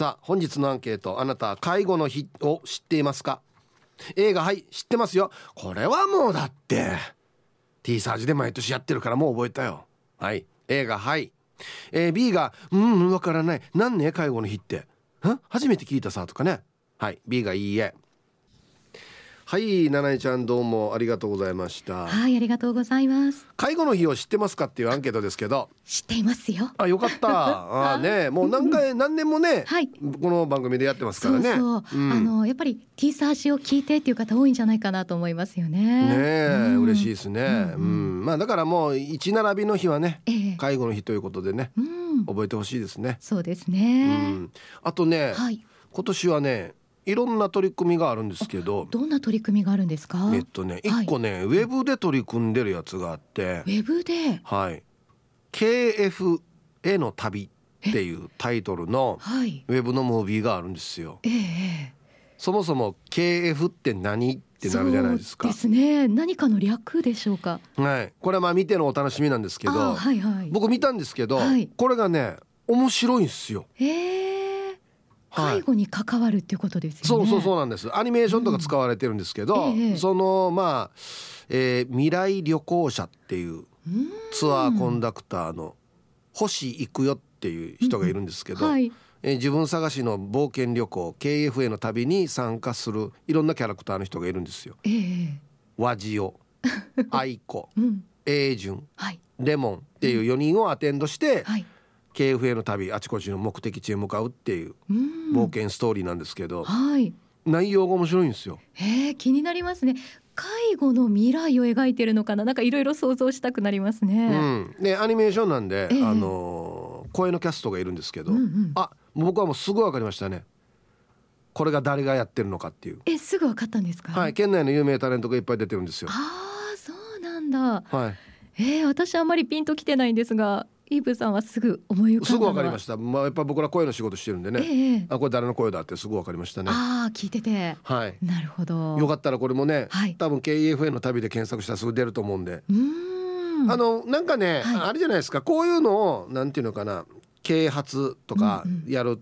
さあ本日のアンケートあなた介護の日を知っていますか？A がはい知ってますよ。これはもうだって T サージで毎年やってるからもう覚えたよ。はい A がはい。え、B が「うんわからない。何ね介護の日って。ん初めて聞いたさ」とかね。はい B がいいえ。はい七重ちゃんどうもありがとうございました。はいありがとうございます。介護の日を知ってますかっていうアンケートですけど。知っていますよ。あよかった。あねもう何回何年もね、はい。この番組でやってますからね。そうそう、ん。あのやっぱり T サージを聞いてっていう方多いんじゃないかなと思いますよね。ねえ、うん。嬉しいですね、うんまあだからもう一並びの日はねええ。介護の日ということでねうん。覚えてほしいですね、そうですうね、ん、あとね、はい。今年はねいろんな取り組みがあるんですけどどんな取り組みがあるんですか？えっとねはい。一個ね、ウェブで取り組んでるやつがあって。ウェブで？はい。KF への旅っていうタイトルのはい。ウェブのムービーがあるんですよ。えええそもそも KF って何ってなるじゃないですか。そうですね。何かの略でしょうか？はい。これはまあ見てのお楽しみなんですけあど、はいはい。僕見たんですけど、はい。これがね面白いんですよ。ええ。はい介護に関わるっていうことですよね。そうそうそうなんです。アニメーションとか使われてるんですけど、うん。ええ。そのまあ、えー未来旅行者っていううんツアーコンダクターの星行くよっていう人がいるんですけど、はい。えー自分探しの冒険旅行 KFA の旅に参加するいろんなキャラクターの人がいるんですよ。ええ。和ジオ、アイコ、うん。エイジュン、はい。レモンっていう4人をアテンドして、はい KFA の旅あちこちの目的地へ向かうっていううん。冒険ストーリーなんですけど、はい。内容が面白いんですよ。えー、気になりますね。介護の未来を描いてるのかな？なんかいろいろ想像したくなりますうね、ん、でアニメーションなんで、ええ。あのー声のキャストがいるんですけど、うんうん。あ僕はもうすぐ分かりましたね。これが誰がやってるのかっていう、えすぐ分かったんですか？はい、県内の有名タレントがいっぱい出てるんですよ。ああそうなんだ。はい、えー、私あんまりピンときてないんですがイーブさんはすぐ思い浮かんだすぐのは分かりました、まあ、やっぱ僕ら声の仕事してるんでね、ええあこれ誰の声だってすぐ分かりましたね。ああ聞いてて。はい。なるほど。よかったらこれもね、はい。多分 KEFA の旅で検索したらすぐ出ると思うんで、うーん。あのなんかね、はい。あれじゃないですか。こういうのをなんていうのかな。啓発とかうんうん。やる、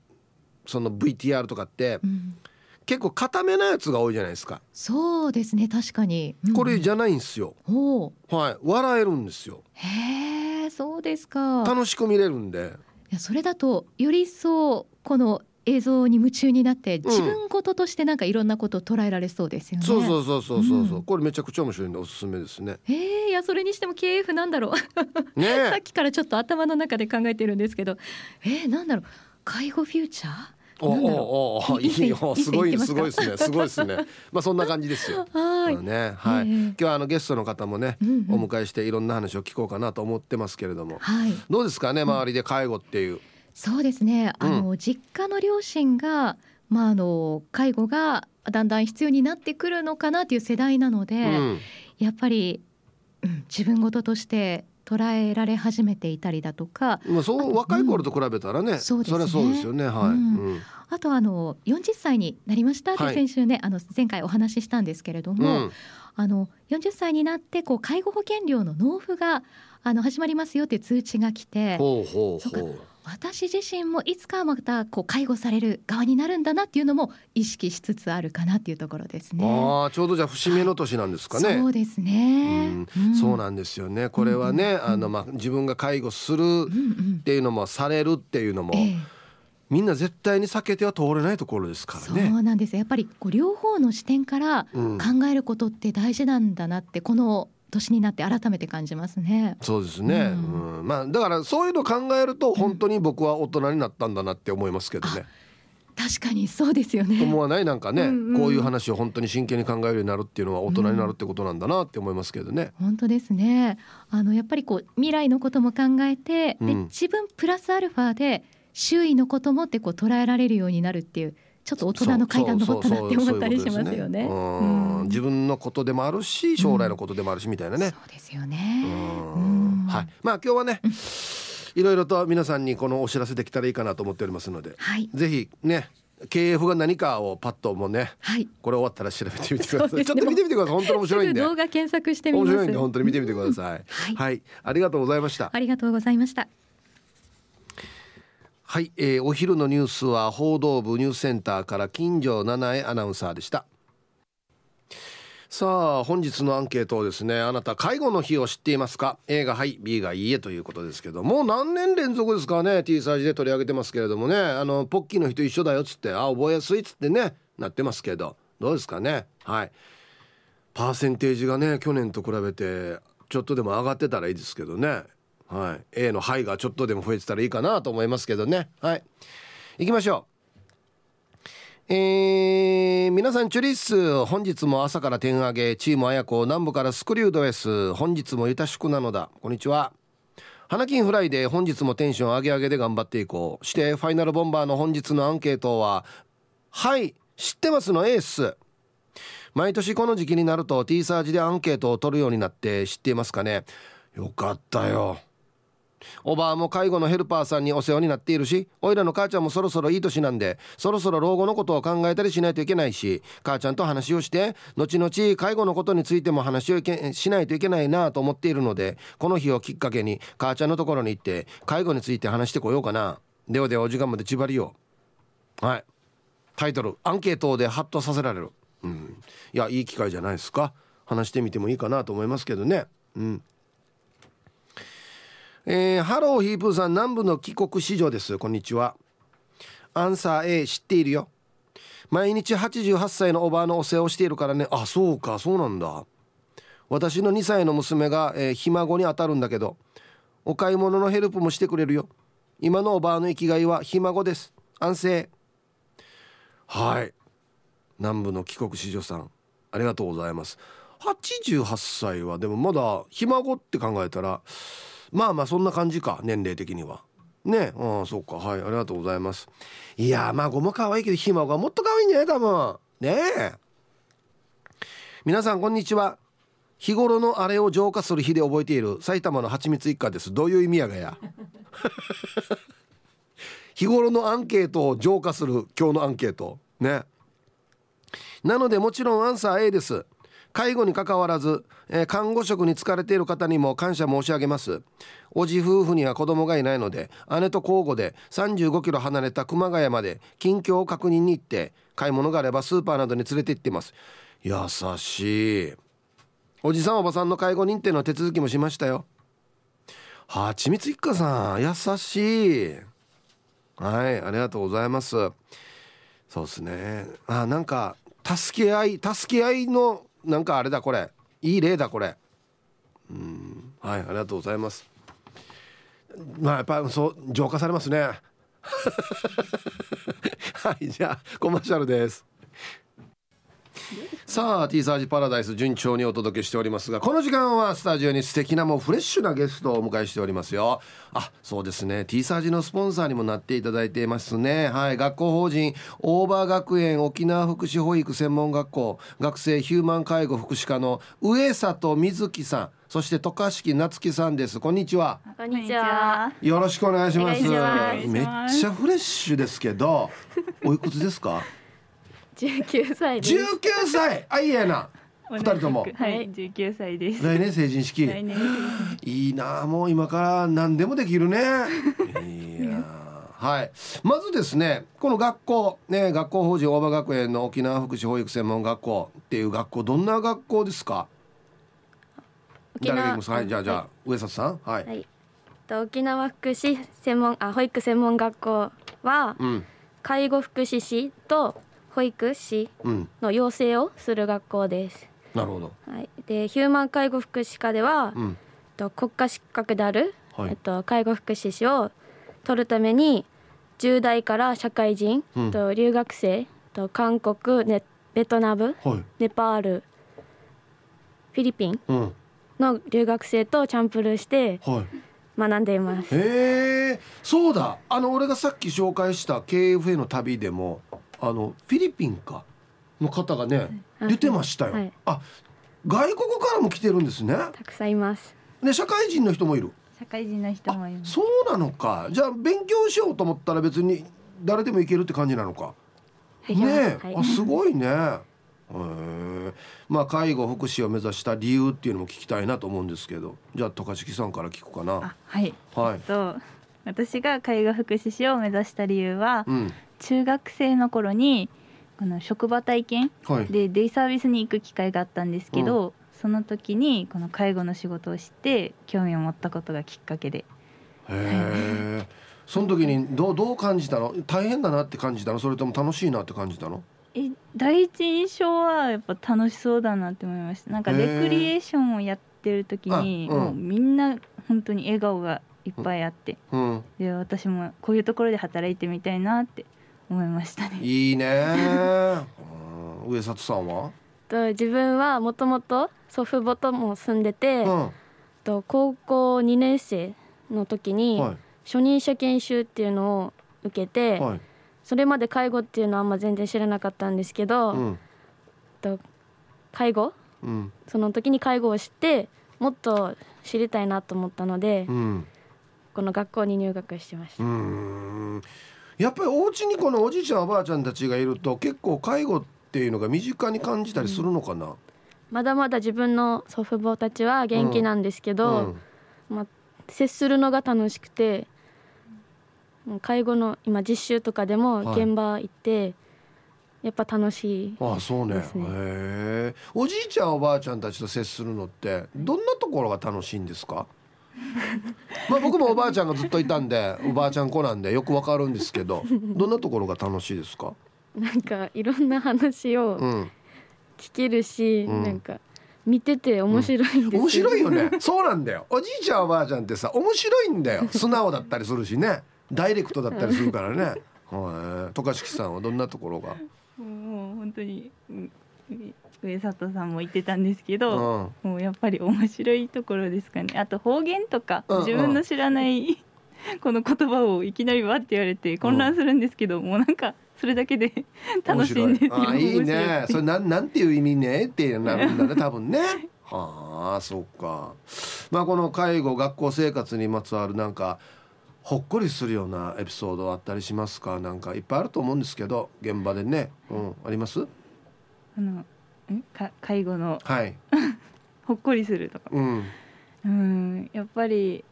その VTR とかってうん。結構固めなやつが多いじゃないですか、そうですね。確かに、うん。これじゃないんですよ。はい。笑えるんですよ。へえそうですか。楽しく見れるんで。いやそれだとより一層この映像に夢中になって自分事としてなんかいろんなことを捉えられそうですよね。そうそうそうそうそうそう、うん。これめちゃくちゃ面白いんでおすすめです。ねえー、いやそれにしても KF なんだろう。さっねきからちょっと頭の中で考えてるんですけど。えー、なんだろう。介護フューチャー？おおおおいいよすごいすごいですねすごいですねまあそんな感じですよ、ねはい、今日はあのゲストの方もね、お迎えしていろんな話を聞こうかなと思ってますけれどもはいどうですかね周りで介護っていう、そうですねあの、実家の両親がまああの介護がだんだん必要になってくるのかなという世代なので、うんやっぱり、うん、自分事として捉えられ始めていたりだとか。まあそう若い頃と比べたらね、そうですね。そうですよね。はい、うん。うん。あとあの40歳になりました？ってはい。先週ね、あの前回お話ししたんですけれども、うん。あの40歳になってこう介護保険料の納付があの始まりますよっていう通知が来てほうほうほう私自身もいつかはまたこう介護される側になるんだなっていうのも意識しつつあるかなっていうところですね。ああちょうどじゃあ節目の年なんですかね、そうですね。うん。そうななんですよね。これはね、あのまあ自分が介護するうんうんっていうのもされるっていうのも、ええみんな絶対に避けては通れないところですからそね。うなんです。よやっぱりこう両方の視点からうん。考えることって大事なんだなってこの年になって改めて感じますね。そうですね、ううんまあだからそういうの考えると本当に僕は大人になったんだなって思いますけどね、確かにそうですよね。思わないなんかね、うんうんこういう話を本当に真剣に考えるようになるっていうのは大人になるってことなんだなって思いますけどね。本当ですね。あのやっぱりこう未来のことも考えて、でうん自分プラスアルファで周囲のこともってこう捉えられるようになるっていうちょっと大人の階段登ったなって思ったりしますよね。自分のことでもあるし将来のことでもあるしみたいなね。そうですよね。はい。まあ今日はね、いろいろと皆さんにこのお知らせできたらいいかなと思っておりますので、はいぜひね KF が何かをパッともうねはい。これ終わったら調べてみてください。ねちょっと見てみてください。本当に面白いんで。動画検索してみます。面白いんで本当に見てみてください。はいはい、ありがとうございました。ありがとうございました。はい、えー、お昼のニュースは報道部ニュースセンターから金城七重アナウンサーでした。さあ本日のアンケートをですねあなた介護の日を知っていますか？A がはい B がいいえということですけどもう何年連続ですかね T サージで取り上げてますけれどもね。あのポッキーの日と一緒だよっつってあ覚えやすいっつってねなってますけどどうですかね？はい。パーセンテージがね去年と比べてちょっとでも上がってたらいいですけどね。はい。A の「はい」がちょっとでも増えてたらいいかなと思いますけどね。はい。行きましょう。えー、皆さんチュリッス本日も朝から点上げチーム綾子南部からスクリュードエス。本日もゆたしくなのだ。こんにちは。花金フライで本日もテンション上げ上げで頑張っていこう。してファイナルボンバーの本日のアンケートははい知ってますの？エース。毎年この時期になると T サージでアンケートを取るようになって知っていますかね？よかったよ。おばあも介護のヘルパーさんにお世話になっているしおいらの母ちゃんもそろそろいい年なんでそろそろ老後のことを考えたりしないといけないし母ちゃんと話をして後々介護のことについても話をしないといけないなと思っているのでこの日をきっかけに母ちゃんのところに行って介護について話してこようかな。ではではお時間まで縛りよはい。タイトル。アンケートでハッとさせられる。うん。いやいい機会じゃないですか。話してみてもいいかなと思いますけどね。うん。えー、ハローヒープーさん南部の帰国子女です。こんにちは。アンサー A 知っているよ。毎日88歳のおばあのお世話をしているからね。あそうかそうなんだ。私の2歳の娘が、えー、ひ孫に当たるんだけどお買い物のヘルプもしてくれるよ。今のおばあの生きがいはひ孫です。安静。はい。南部の帰国子女さんありがとうございます。88歳はでもまだひ孫って考えたらまあまあそんな感じか年齢的には。ね。ああそうか。はい。ありがとうございます。いや孫も可愛いけどひ孫がもっと可愛いんじゃない？多分。ね。え皆さんこんにちは。日頃のあれを浄化する日で覚えている。埼玉の蜂蜜一家です。どういう意味やがや。日頃のアンケートを浄化する。今日のアンケート。ね。なのでもちろんアンサー A です。介護にかかわらず、えー、看護職に疲れている方にも感謝申し上げます。おじ夫婦には子供がいないので姉と交互で35キロ離れた熊谷まで近況を確認に行って買い物があればスーパーなどに連れて行ってます。優しい。おじさんおばさんの介護認定の手続きもしましたよ。はちみつ一家さん優しい。はいありがとうございます。そうですね。あなんか助け合い助け合いのなんかあれだこれ。いい例だこれ。うん。はいありがとうございます。まあやっぱそう浄化されますね。はいじゃあコマーシャルです。さあ T サージパラダイス順調にお届けしておりますがこの時間はスタジオに素敵なもうフレッシュなゲストをお迎えしておりますよ。あそうですね。T サージのスポンサーにもなっていただいていますね。はい。学校法人オーバー学園沖縄福祉保育専門学校学生ヒューマン介護福祉課の上里瑞希さん。そして渡嘉敷夏樹さんです。こんにちは。こんにちは。よろしくお願いします。めっちゃフレッシュですけどおいくつですか？十九歳です。19歳。あいいやな。二人とも。はい十九歳です。来年成人式。来年いいなもう今から何でもできるね。いやはい。まずですねこの学校ね学校法人大場学園の沖縄福祉保育専門学校っていう学校どんな学校ですか？沖縄誰がいますか？はいじゃあじゃあ上里さん。はい、はい。と沖縄福祉専門あ保育専門学校はうん。介護福祉士と保育士うん。の養成をする学校です。なるほど。はい。でヒューマン介護福祉科では、うん。と国家資格である、はい。えっと介護福祉士を取るために10代から社会人、うん。と留学生と韓国ネベトナムはい。ネパールフィリピンうん。の留学生とチャンプルーしてはい。学んでいます。へえそうだ。あの俺がさっき紹介した KFA の旅でもあのフィリピンかの方がねはい。出てましたよ、はい。あ外国からも来てるんですね。たくさんいます。で社会人の人もいる。社会人の人もいます。そうなのか。じゃあ勉強しようと思ったら別に誰でも行けるって感じなのか。ねえ、はい。あすごいね。へえ。まあ介護福祉を目指した理由っていうのも聞きたいなと思うんですけど。じゃあ渡嘉敷さんから聞くかな。あはい。はい。と私が介護福祉士を目指した理由は、うん中学生の頃にこの職場体験はい。でデイサービスに行く機会があったんですけど、その時にこの介護の仕事を知って興味を持ったことがきっかけで。へえその時にどうどう感じたの？大変だなって感じたの？それとも楽しいなって感じたの？え第一印象はやっぱ楽しそうだなって思いました。なんかレクリエーションをやってる時に、あうん。もうみんな本当に笑顔がいっぱいあって、うん。で私もこういうところで働いてみたいなって思いましたね。いいね。うん。上里さんは？と自分はもともと祖父母とも住んでて、うん。と高校2年生の時には初任者研修っていうのを受けて、いはい。それまで介護っていうのはあんま全然知らなかったんですけど、うん。と介護？うん。その時に介護を知ってもっと知りたいなと思ったので、うん。この学校に入学してました。うんやっぱりお家にこのおじいちゃんおばあちゃんたちがいると結構介護っていうのが身近に感じたりするのかな、まだまだ自分の祖父母たちは元気なんですけうど、ん。まあ、接するのが楽しくて介護の今実習とかでもはい。現場行って、やっぱ楽しいああそうね。ですね。へえおじいちゃんおばあちゃんたちと接するのってどんなところが楽しいんですか？まあ僕もおばあちゃんがずっといたんでおばあちゃん子なんでよくわかるんですけどどんなところが楽しいですか？なんかいろんな話をうん。聞けるし、うん。なんか見てて面白いんですよ、面白いよね。そうなんだよ。おじいちゃんおばあちゃんってさ面白いんだよ。素直だったりするしね。ダイレクトだったりするからね。はい。渡嘉敷さんはどんなところが？もう本当にうん上里さんも言ってたんですけうど、ん。もうやっぱり面白いところですかね。あと方言とか、自分の知らない この言葉をいきなりわって言われて混乱するんですけど、もうなんかそれだけで 楽しいんですよ。面白い。あいいね。それなんなんていう意味ねってなるんだね多分ね。はあそっか。まあこの介護学校生活にまつわるなんかほっこりするようなエピソードあったりしますか？なんかいっぱいあると思うんですけど現場でね。うんあります？あのんか介護の。はい。ほっこりするとか。うん。うん。やっぱり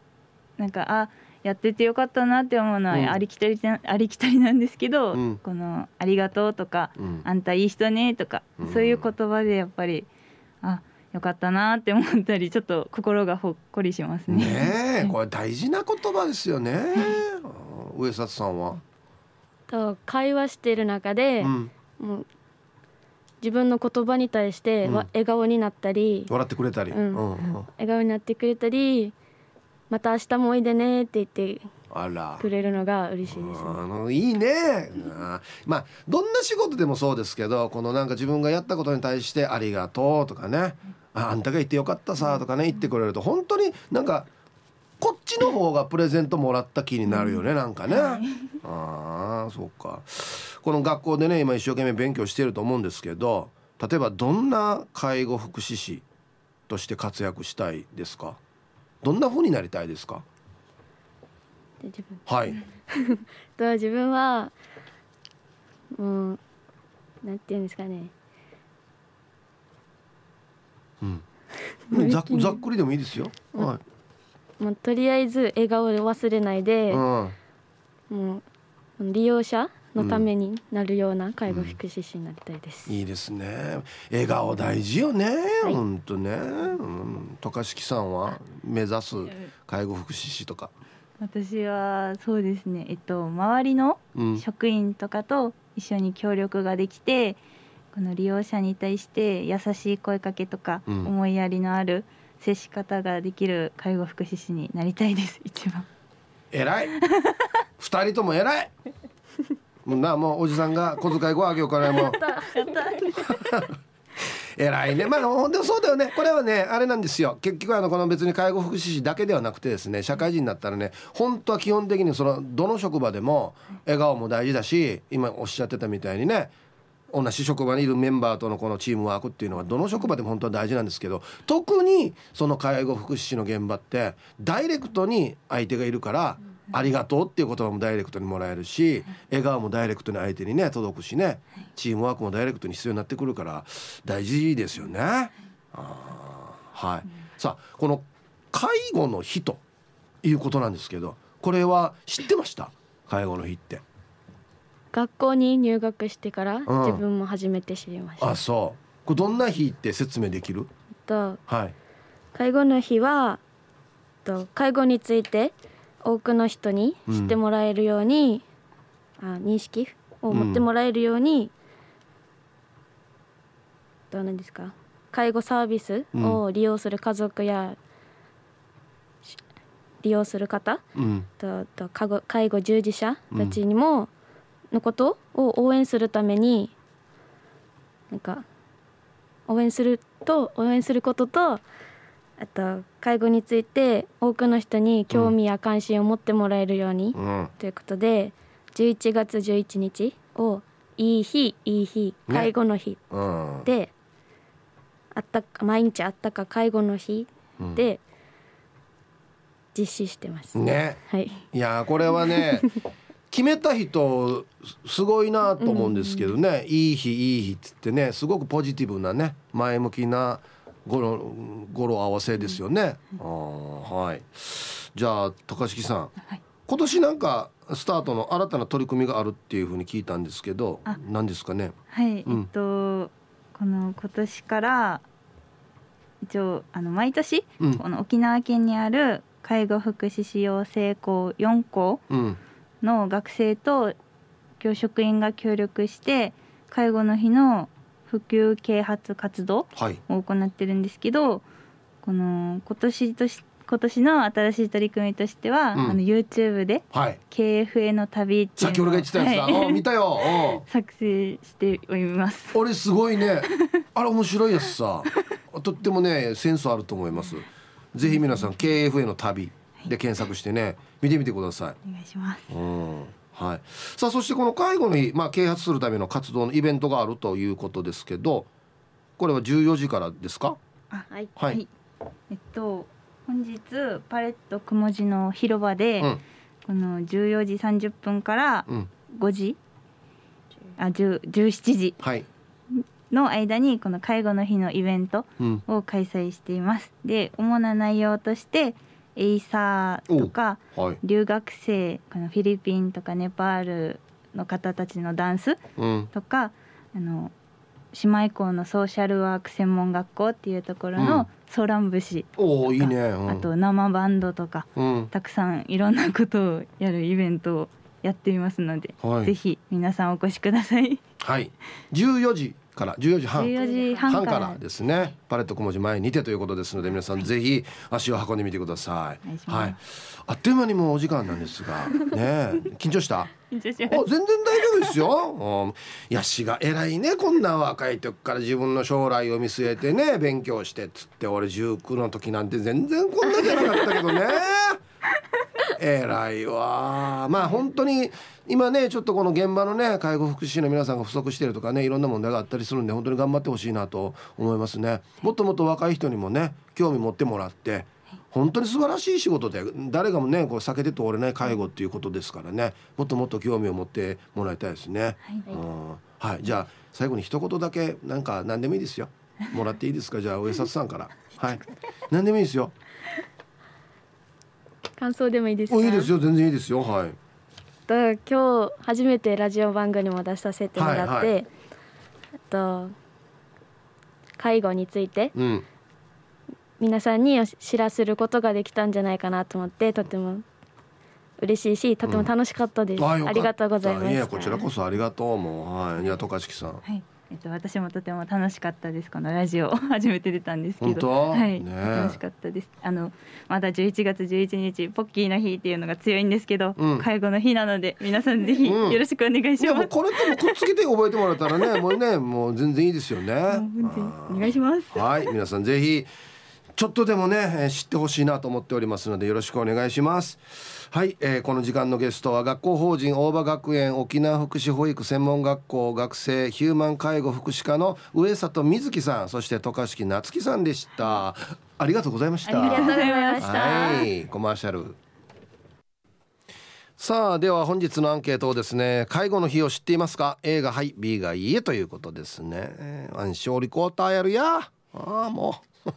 なんかあやっててよかったなって思うのは、うん。ありきたりなありきたりなんですけど、うん。この「ありがとう」とかうん「あんたいい人ね」とか、うん。そういう言葉でやっぱりあよかったなって思ったりちょっと心がほっこりしますね。ねえ これ大事な言葉ですよね。うん上里さんは。と会話している中で、うん。もう自分の言葉に対してわうん。笑顔になったり、笑ってくれたり。うん。笑顔になってくれたりまた明日もおいでねって言ってあら。くれるのが嬉しいですね。あのいいね、うん。まあどんな仕事でもそうですけどこのなんか自分がやったことに対して「ありがとう」とかね「ああんたが言ってよかったさ」とかね言ってくれると本当になんかこっちの方がプレゼントもらった気になるよねなんかね。ああそうか。この学校でね今一生懸命勉強していると思うんですけど例えばどんな介護福祉士として活躍したいですか？どんな風になりたいですか？はい、と 自分はもうなんていうんですかね。うん、ざっくりでもいいですよ。はい。もうとりあえず笑顔を忘れないで、うん、もう利用者のためになるような介護福祉士になりたいです。いいですね。笑顔大事よね。はい本当ね。うん、渡嘉敷さんは目指す介護福祉士とか。私はそうですね、えっと、周りのうん。職員とかと一緒に協力ができてこの利用者に対して優しい声かけとか、うん思いやりのある接し方ができる介護福祉士になりたいです。一番。偉い。二人とも偉い。もうなもうおじさんが小遣い5あげようからもう。偉いね。まあほんでもそうだよね。これはねあれなんですよ。結局あのこの別に介護福祉士だけではなくてですね社会人になったらね本当は基本的にそのどの職場でも笑顔も大事だし今おっしゃってたみたいにね同じ職場にいるメンバーとのこのチームワークっていうのはどの職場でも本当は大事なんですけど特にその介護福祉士の現場ってダイレクトに相手がいるから「ありがとう」っていう言葉もダイレクトにもらえるし笑顔もダイレクトに相手にね届くしねチームワークもダイレクトに必要になってくるから大事ですよね。あーはい、さあこの介護の日ということなんですけどこれは知ってました？介護の日って学校に入学してからん。自分も初めて知りました、あそう。これどんな日って説明できる？とはい。介護の日はと介護について多くの人に知ってもらえるように、あ認識を持ってもらえるように、どうなんですか？介護サービスを利用する家族や、し利用する方うん。とと介護介護従事者たちにも、のことを応援するためになんか応援すると応援することとあと介護について多くの人に興味や関心を持ってもらえるように、うん。ということで11月11日をいい日いい日ね。介護の日うん。で、あったか毎日あったか介護の日で実施してます。ね。はい。いやーこれはね 決めた人すすごいなと思うんですけどね、いい日いい日っつってねすごくポジティブなね前向きな語呂語呂合わせですよね、あーはい。じゃあ高敷さん、はい。今年なんかスタートの新たな取り組みがあるっていうふうに聞いたんですけどあ。何ですかね？はい、うん。えっとこの今年から一応あの毎年、うん。この沖縄県にある介護福祉士養成校4校うんの学生と教職員が協力して介護の日の普及啓発活動はい。を行ってるんですけどこの今年とし今年の新しい取り組みとしては、うん。あの YouTube ではい。KFA の旅っていうのをさっき俺が言ってたやつだ、はい。あ見たよ。うん。作成しております。あれすごいね。あれ面白いやつさ。とってもねセンスあると思います。ぜひ皆さん KFA の旅で検索してね見てみてください。お願いします。うん。はい、さあそしてこの介護の日、まあ、啓発するための活動のイベントがあるということですけどこれは14時からですか？はい。はい、えっと本日パレットくもじの広場で、うん。この14時30分からうん。5時、あ10 17時はい、の間にこの介護の日のイベントうん、を開催しています。で主な内容としてエイサーとかはい、留学生このフィリピンとかネパールの方たちのダンスうん、とかあの姉妹校のソーシャルワーク専門学校っていうところうん。のソーラン節、ね、うん、あと生バンドとかうん、たくさんいろんなことをやるイベントをやっていますので、はい。ぜひ皆さんお越しください。はい、14時から14時半。14時半半かかららですね。パレットくもじ前にてということですので皆さんぜひ足を運んでみてください。はい。あっという間にもうお時間なんですがねえ。緊張した？緊張しお全然大丈夫ですよ。うん、いやしが偉いねこんな若い時から。自分の将来を見据えてね勉強してっつって俺19の時なんて全然こんなじゃなかったけどね。偉いわまあ本当に今ねちょっとこの現場のね介護福祉士の皆さんが不足してるとかねいろんな問題があったりするんで本当に頑張ってほしいなと思いますねもっともっと若い人にもね興味持ってもらって本当に素晴らしい仕事で誰がもねこう避けて通れない介護っていうことですからねもっともっと興味を持ってもらいたいですね。うんはい、じゃあ最後に一言だけなんか何でもいいですよ。もらっていいですか？じゃあ上里さんから。はい。何でもいいですよ。感想でもいいですか？おいいですよ全然いいですよはい。と今日初めてラジオ番組も出させてもらって、はいはあと介護についてうん。皆さんに知らせることができたんじゃないかなと思ってとても嬉しいしとても楽しかったです、あよかったありがとうございましたいやこちらこそありがとうもうはい。いや渡嘉敷さん。はい。えっと私もとても楽しかったです。このラジオ 初めて出たんですけど、はい、ねえ楽しかったです。あのまだ11月11日ポッキーの日っていうのが強いんですけど、うん介護の日なので皆さんぜひうんよろしくお願いいします。うこれともくっつけて覚えてもらえたらねもうねもう全然いいですよね。お願いします。はい皆さんぜひちょっとでもねえー知ってほしいなと思っておりますのでよろしくお願いします。はい、えーこの時間のゲストは学校法人大場学園沖縄福祉保育専門学校学生ヒューマン介護福祉課の上里瑞希さんそして渡嘉敷夏樹さんでした。ありがとうございました。ありがとうございました。はい、コマーシャル。さあでは本日のアンケートをですね介護の日を知っていますか？A がはい B がいいえということですね。暗証リコーターやるや。ああもう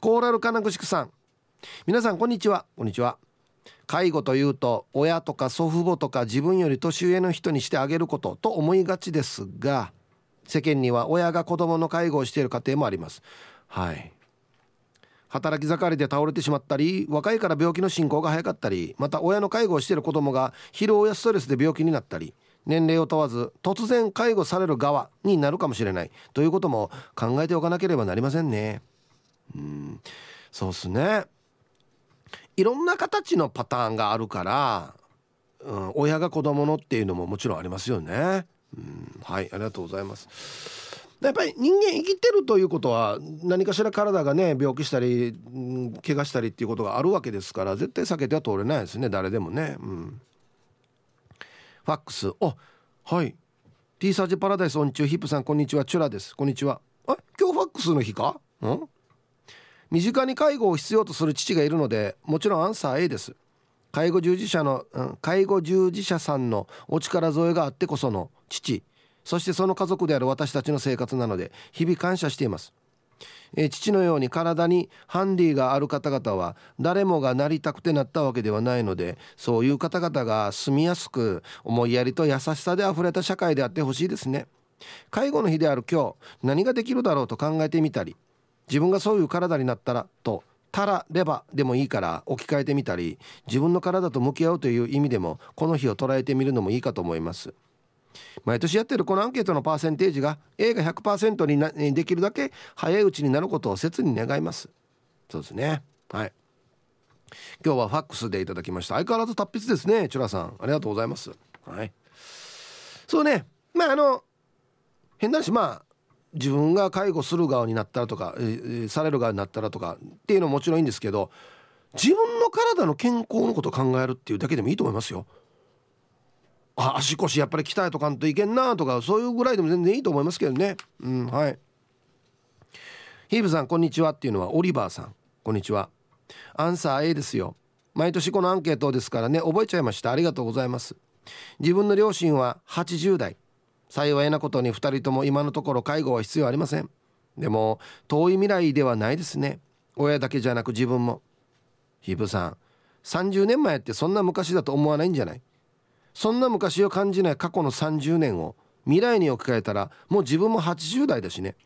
コーラル金具宿さん。皆さんこんにちは。こんにちは。介護というと親とか祖父母とか自分より年上の人にしてあげることと思いがちですが世間には親が子供の介護をしている家庭もあります。はい。働き盛りで倒れてしまったり若いから病気の進行が早かったりまた親の介護をしている子供が疲労やストレスで病気になったり年齢を問わず突然介護される側になるかもしれないということも考えておかなければなりませんねうん。そうっすね。いろんな形のパターンがあるから、うん、親が子供のっていうのももちろんありますよね。うん。はいありがとうございます。やっぱり人間生きてるということは何かしら体がね病気したり、うん、怪我したりっていうことがあるわけですから絶対避けては通れないですね。誰でもね。うん。ファックス。おはい。T サージパラダイスオンチューヒップさんこんにちは。チュラです。こんにちは。あ今日ファックスの日か？ん？身近に介護を必要とする父がいるのでもちろんアンサー A です。介護従事者の、うん、介護従事者さんのお力添えがあってこその父そしてその家族である私たちの生活なので日々感謝しています、え父のように体にハンディがある方々は誰もがなりたくてなったわけではないのでそういう方々が住みやすく思いやりと優しさであふれた社会であってほしいですね。介護の日である今日何ができるだろうと考えてみたり自分がそういう体になったらとたらればでもいいから置き換えてみたり自分の体と向き合うという意味でもこの日を捉えてみるのもいいかと思います。毎年やってるこのアンケートのパーセンテージが A が100%になできるだけ早いうちになることを切に願います。そうですね。はい。今日はファックスでいただきました。相変わらず達筆ですねチュラさん。ありがとうございます。はい。そうね。まああの変な話まあ自分が介護する側になったらとか、えー、される側になったらとかっていうのももちろんいいんですけど自分の体の健康のことを考えるっていうだけでもいいと思いますよ。あ足腰やっぱり鍛えとかんといけんなとかそういうぐらいでも全然いいと思いますけどね。うんはい。ヒーブさんこんにちはっていうのはオリバーさん。こんにちは。アンサー A ですよ。毎年このアンケートですからね覚えちゃいました。ありがとうございます。自分の両親は80代。幸いなことに2人とも今のところ介護は必要ありません。でも遠い未来ではないですね。親だけじゃなく自分も。ヒブさん30年前ってそんな昔だと思わないんじゃない？そんな昔を感じない過去の30年を未来に置き換えたらもう自分も80代だしね。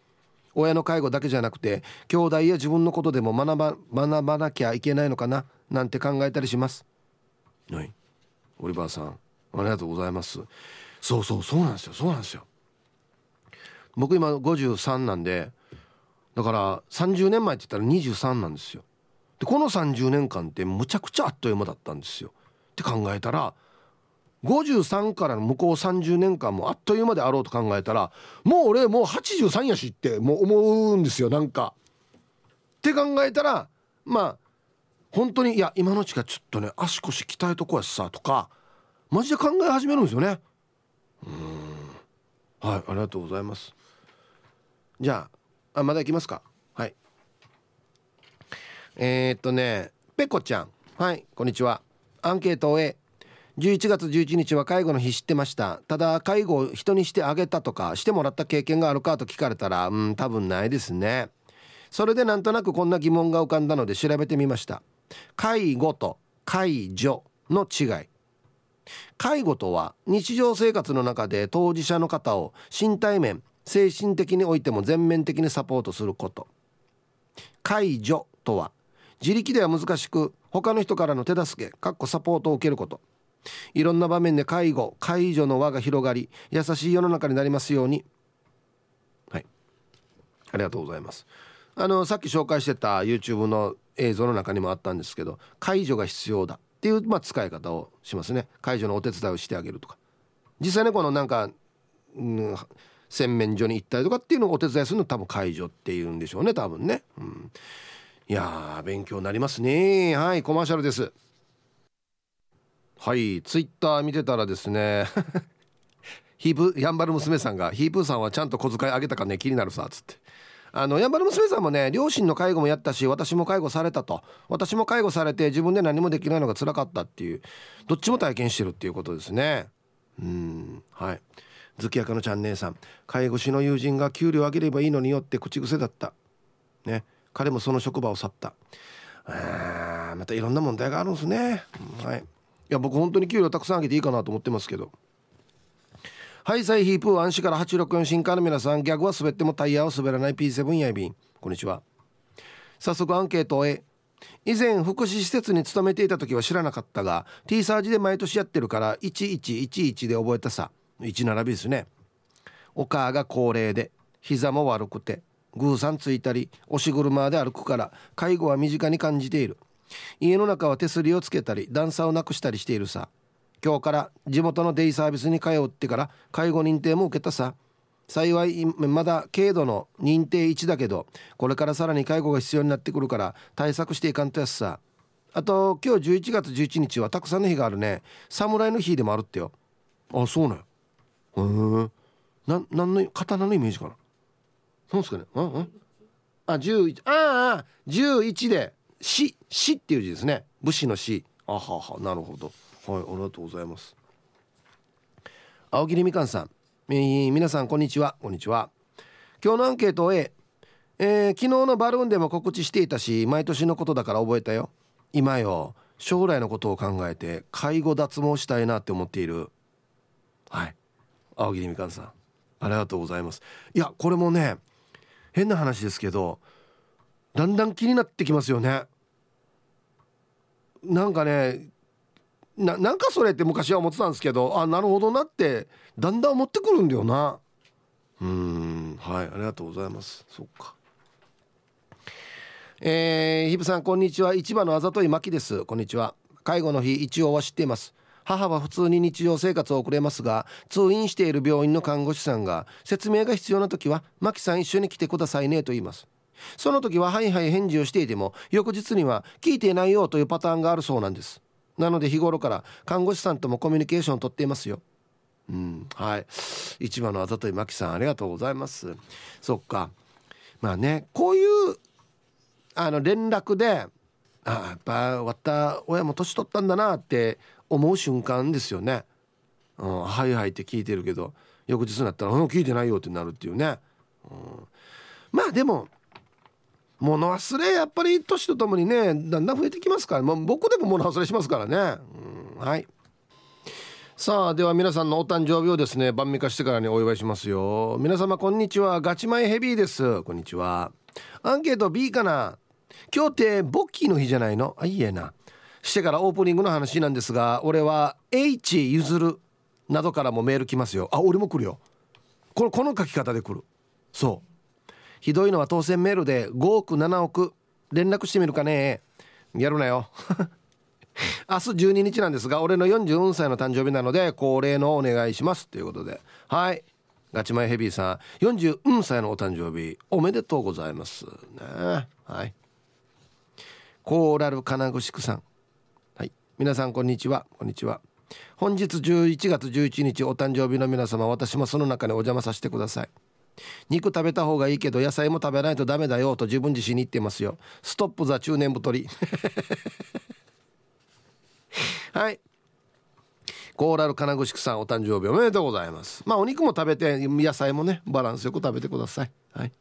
親の介護だけじゃなくて兄弟や自分のことでも学ば学ばなきゃいけないのかな？なんて考えたりします。はい。オリバーさんありがとうございます。そうそうそうなんですよそうなんですよ僕今53なんでだから30年前って言ったら23なんですよでこの30年間ってむちゃくちゃあっという間だったんですよって考えたら53からの向こう30年間もあっという間であろうと考えたらもう俺もう83やしってもう思うんですよなんか。って考えたらまあ本当にいや今のうちからちょっとね足腰鍛えとこやしさとかマジで考え始めるんですよね。うん。はいありがとうございます。じゃああまだいきますか？はい。えー、っとねペコちゃん。はいこんにちは。アンケートを終え11月11日は介護の日知ってました。ただ介護を人にしてあげたとかしてもらった経験があるかと聞かれたらうん多分ないですね。それでなんとなくこんな疑問が浮かんだので調べてみました。介護と介助の違い。介護とは日常生活の中で当事者の方を身体面精神的においても全面的にサポートすること。介助とは自力では難しく他の人からの手助けかっこサポートを受けること。いろんな場面で介護介助の輪が広がり優しい世の中になりますように。はい。ありがとうございます。あのさっき紹介してた YouTube の映像の中にもあったんですけど介助が必要だ。っていう、まあ、使い方をしますね。介助のお手伝いをしてあげるとか。実際ねこのなんか、うん、洗面所に行ったりとかっていうのをお手伝いするの多分介助っていうんでしょうね多分ね、うん、いや勉強になりますね。はいコマーシャルです。はいツイッター見てたらですね ヒープやんばる娘さんがヒープーさんはちゃんと小遣いあげたかね気になるさっつって。あの山田娘さんもね両親の介護もやったし私も介護されたと。私も介護されて自分で何もできないのが辛かったっていうどっちも体験してるっていうことですね。うんはい。月明のちゃん姉さん。介護士の友人が給料上げればいいのによって口癖だった。ね。彼もその職場を去った。あまたいろんな問題があるんですね。はい。いや僕本当に給料たくさん上げていいかなと思ってますけど。はいサイヒープー安心から864新刊の皆さんギャグは滑ってもタイヤは滑らない P7 やいびん。こんにちは。早速アンケートを以前福祉施設に勤めていた時は知らなかったが T サージで毎年やってるから1111で覚えたさ。1並びですね。お母が高齢で膝も悪くてグーさんついたり押し車で歩くから介護は身近に感じている。家の中は手すりをつけたり段差をなくしたりしているさ。今日から地元のデイサービスに通ってから介護認定も受けたさ。幸いまだ軽度の認定1だけどこれからさらに介護が必要になってくるから対策していかんとやすさ。あと今日11月11日はたくさんの日があるね。侍の日でもあるってよ。あそうね。へえ。な何の刀のイメージかな。なんすかね。うんうんあ11ああ11で「死」「死」っていう字ですね。武士の死。あははなるほど。はいありがとうございます。青桐みかんさん、えー、皆さんこんにちは。こんにちは。今日のアンケート A えー、昨日のバルーンでも告知していたし毎年のことだから覚えたよ。今よ。将来のことを考えて介護脱毛したいなって思っている。はい。青桐みかんさん。ありがとうございます。いやこれもね変な話ですけどだんだん気になってきますよね。なんかねななんかそれって昔は思ってたんですけどあなるほどなってだんだん思ってくるんだよな。うんはいありがとうございます。そっか。えー、ヒブさんこんにちは。市場のあざといまきです。こんにちは。介護の日一応は知っています。母は普通に日常生活を送れますが通院している病院の看護師さんが説明が必要な時は「マキさん一緒に来てくださいね」と言います。その時は「はいはい」返事をしていても翌日には「聞いていないよ」というパターンがあるそうなんです。なので日頃から看護師さんともコミュニケーションをとっていますよ。うんはい。市場のあざといマキさんありがとうございます。そっか。まあねこういうあの連絡であやっぱわった親も年取ったんだなって思う瞬間ですよね。うん、はいはいって聞いてるけど翌日になったら「うん聞いてないよ」ってなるっていうね。うん、まあでも物忘れやっぱり年とともにねだんだん増えてきますからもう僕でも物忘れしますからね。うん、はい。さあでは皆さんのお誕生日をですね晩味化してからにお祝いしますよ。皆様こんにちは。ガチ前ヘビーです。こんにちは。アンケート B かな。今日ってボッキーの日じゃないの？あいいえな。してからオープニングの話なんですが俺は H 譲るなどからもメール来ますよ。あ俺も来るよ。このこの書き方で来る。そう。ひどいのは当選メールで5億7億連絡してみるかね。やるなよ。明日12日なんですが俺の44歳の誕生日なので恒例のお願いします。ということで。はい。ガチマイヘビーさん。44歳のお誕生日おめでとうございます。ね。はい。コーラル金具宿さん。はい。皆さんこんにちは。こんにちは。本日11月11日お誕生日の皆様私もその中にお邪魔させてください。肉食べた方がいいけど野菜も食べないとダメだよと自分自身に言ってますよ。ストップザ中年太り。はい。コーラル金具さんお誕生日おめでとうございます。まあお肉も食べて野菜もねバランスよく食べてください。はい。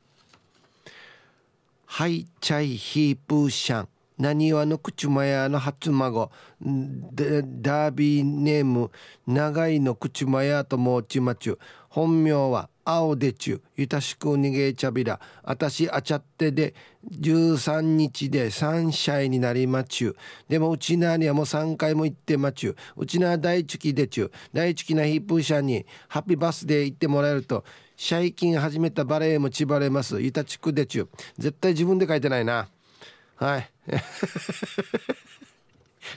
はいチャイヒープーシャン。なにわの口まやの初孫。ダービーネーム。長いの口まやともちまちゅ本名は青でちゅゆたしく逃げちゃびらあたしあちゃってで13日で3歳になりまちゅでもうちなにはもう3回も行ってまちゅう。ちな大チキでちゅ大チキなヒップーシャにハッピーバスデー行ってもらえると最近始めたバレエもちばれます。ゆたちくでちゅ絶対自分で書いてないな。はい。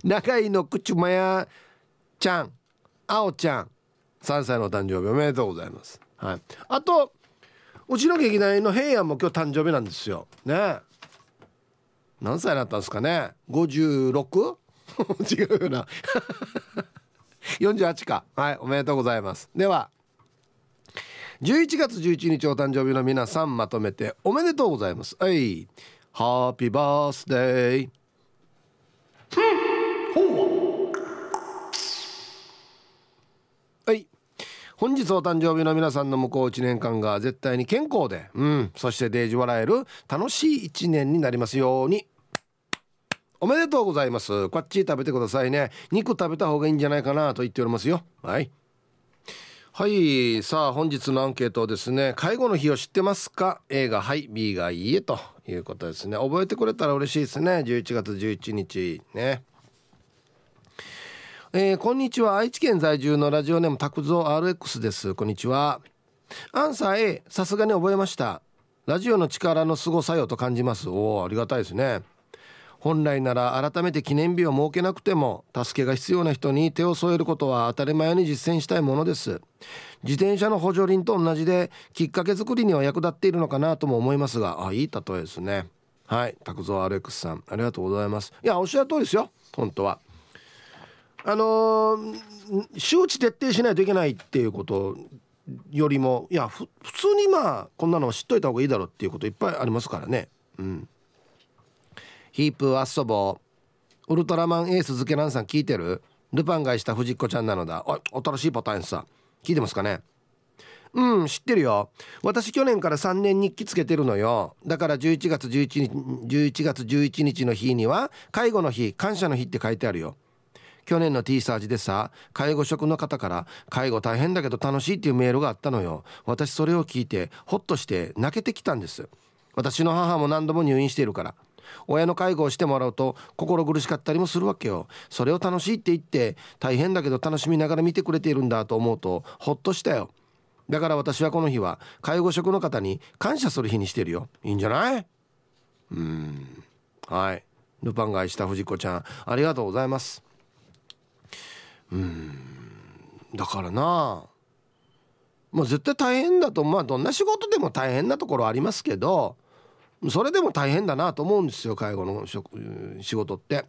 長いの口まやちゃん。あおちゃん。3歳の誕生日おめでとうございます。はい。あとうちの劇団員の平安も今日誕生日なんですよ。ね。何歳になったんですかね。56? 違うよな 48か。はいおめでとうございます。では11月11日お誕生日の皆さんまとめておめでとうございます。はいハッピーバースデー。は？い本日お誕生日の皆さんの向こう1年間が絶対に健康で、うん、そしてデージ笑える楽しい1年になりますように。おめでとうございます。こっち食べてくださいね。肉食べた方がいいんじゃないかなと言っておりますよ。はい。はいさあ本日のアンケートですね。介護の日を知ってますか？A がはい。B がいいえということですね。覚えてくれたら嬉しいですね。11月11日。ね。えー、こんにちは。愛知県在住のラジオネーム拓蔵 RX です。こんにちは。アンサー A さすがに覚えました。ラジオの力の凄さよと感じます。おおありがたいですね。本来なら改めて記念日を設けなくても助けが必要な人に手を添えることは当たり前に実践したいものです。自転車の補助輪と同じできっかけ作りには役立っているのかなとも思いますがあいい例えですね。はい。拓蔵アレックスさんありがとうございます。いやおっしゃる通りですよ。本当は。あのー、周知徹底しないといけないっていうことよりもいや普通にまあこんなの知っといた方がいいだろうっていうこといっぱいありますからね。うん。ヒープ遊ぼうウルトラマンエース漬けランさん聞いてる？ルパンがした藤子ちゃんなのだ。お新しいパターンさ。聞いてますかね？うん知ってるよ。私去年から3年日記つけてるのよ。だから11月11日11月11日の日には介護の日感謝の日って書いてあるよ。去年の T サージでさ介護職の方から介護大変だけど楽しいっていうメールがあったのよ。私それを聞いてホッとして泣けてきたんです。私の母も何度も入院しているから。親の介護をしてもらうと心苦しかったりもするわけよ。それを楽しいって言って大変だけど楽しみながら見てくれているんだと思うとホッとしたよ。だから私はこの日は介護職の方に感謝する日にしてるよ。いいんじゃない？うん。はい。ルパンが愛した藤子ちゃんありがとうございます。うん。だからな。もう絶対大変だとまあどんな仕事でも大変なところありますけどそれでも大変だなと思うんですよ介護の仕事って。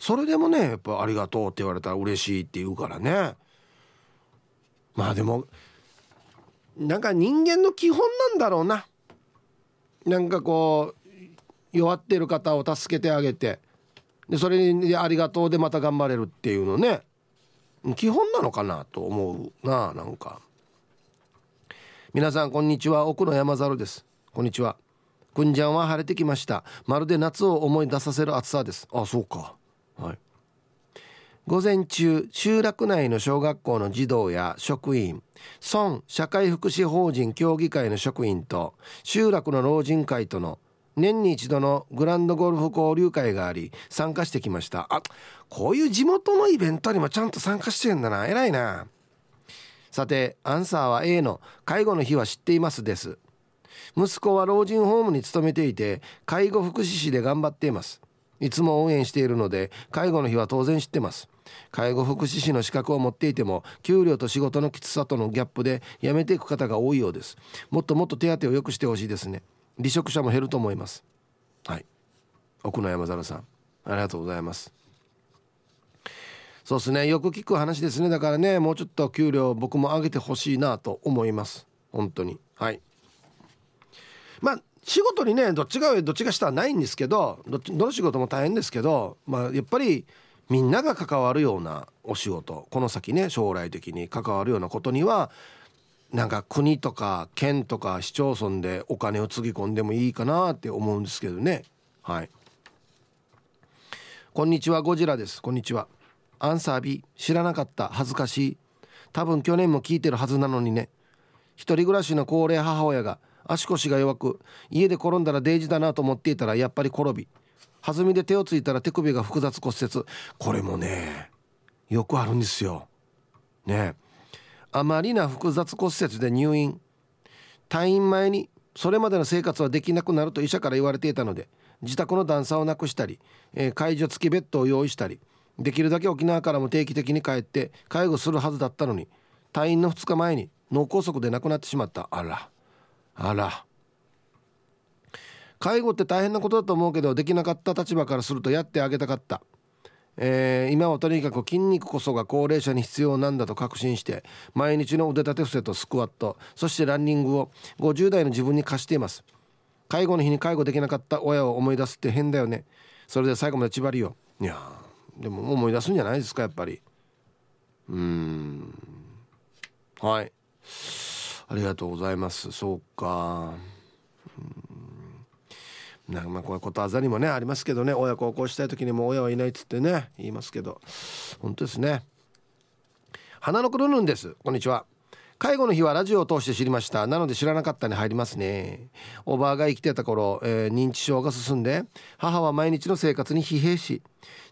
それでもねやっぱ「ありがとう」って言われたら嬉しいって言うからね。まあでもなんか人間の基本なんだろうな。なんかこう弱ってる方を助けてあげて。でそれに「ありがとう」でまた頑張れるっていうのね。基本なのかなと思うななんか。皆さんこんにちは。奥野山猿です。こんにちは。くんじゃんは晴れてきました。まるで夏を思い出させる暑さです。あそうか。はい。午前中集落内の小学校の児童や職員村社会福祉法人協議会の職員と集落の老人会との年に一度のグランドゴルフ交流会があり参加してきました。あこういう地元のイベントにもちゃんと参加してるんだな。偉いな。さてアンサーは A の介護の日は知っていますです。息子は老人ホームに勤めていて介護福祉士で頑張っています。いつも応援しているので介護の日は当然知ってます。介護福祉士の資格を持っていても給料と仕事のきつさとのギャップで辞めていく方が多いようです。もっともっと手当を良くしてほしいですね。離職者も減ると思います。はい。奥野山猿さん。ありがとうございます。そうですね。よく聞く話ですね。だからねもうちょっと給料僕も上げてほしいなと思います。本当に。はい。まあ仕事にねどっちが上どっちが下はないんですけどどどの仕事も大変ですけどまあやっぱりみんなが関わるようなお仕事この先ね将来的に関わるようなことにはなんか国とか県とか市町村でお金をつぎ込んでもいいかなって思うんですけどね。はい。こんにちは。ゴジラです。こんにちは。アンサー B 知らなかった。恥ずかしい。多分去年も聞いてるはずなのにね。一人暮らしの高齢母親が足腰が弱く家で転んだらデイジだなと思っていたらやっぱり転び弾みで手をついたら手首が複雑骨折。これもねよくあるんですよ。ね。あまりな複雑骨折で入院。退院前にそれまでの生活はできなくなると医者から言われていたので自宅の段差をなくしたり、えー、介助付きベッドを用意したりできるだけ沖縄からも定期的に帰って介護するはずだったのに退院の2日前に脳梗塞で亡くなってしまった。あら。あら。介護って大変なことだと思うけどできなかった立場からするとやってあげたかった、えー、今はとにかく筋肉こそが高齢者に必要なんだと確信して毎日の腕立て伏せとスクワットそしてランニングを50代の自分に課しています。介護の日に介護できなかった親を思い出すって変だよね。それで最後まで縛りよ。いやでも思い出すんじゃないですかやっぱり。うん。はい。ありがとうございます。そうか。なんかまあこういうことあざりもねありますけどね親孝行したい時にも親はいないっつってね言いますけど。本当ですね。花のくるぬんです。こんにちは。介護の日はラジオを通して知りました。なので知らなかったに入りますね。おばあが生きてた頃、えー、認知症が進んで母は毎日の生活に疲弊し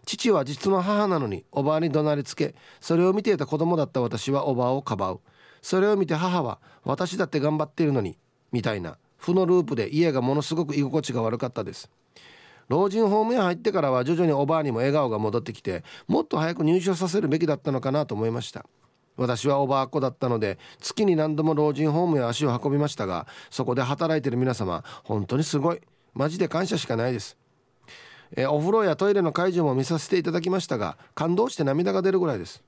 父は実の母なのにおばあに怒鳴りつけそれを見ていた子供だった私はおばあをかばう。それを見て母は私だって頑張っているのにみたいな。負のループで家がものすごく居心地が悪かったです。老人ホームへ入ってからは徐々におばあにも笑顔が戻ってきてもっと早く入所させるべきだったのかなと思いました。私はおばあっ子だったので月に何度も老人ホームへ足を運びましたがそこで働いてる皆様本当にすごい。マジで感謝しかないです。えお風呂やトイレの介助も見させていただきましたが感動して涙が出るぐらいです。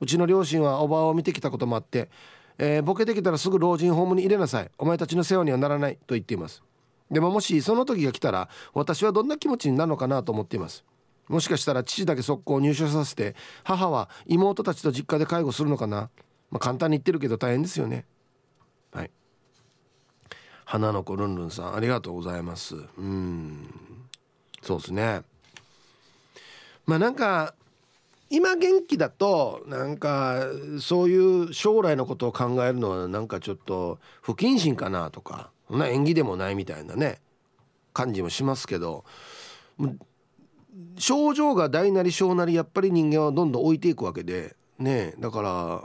うちの両親はおばあを見てきたこともあって、えー、ボケてきたらすぐ老人ホームに入れなさい。お前たちの世話にはならないと言っています。でももしその時が来たら私はどんな気持ちになるのかなと思っています。もしかしたら父だけ速攻入所させて母は妹たちと実家で介護するのかな、まあ、簡単に言ってるけど大変ですよね。はい。花の子ルンルンさんありがとうございます。うん。そうですね。まあなんか今元気だとなんかそういう将来のことを考えるのはなんかちょっと不謹慎かなとかな縁起でもないみたいなね感じもしますけど症状が大なり小なりやっぱり人間はどんどん置いていくわけでねだから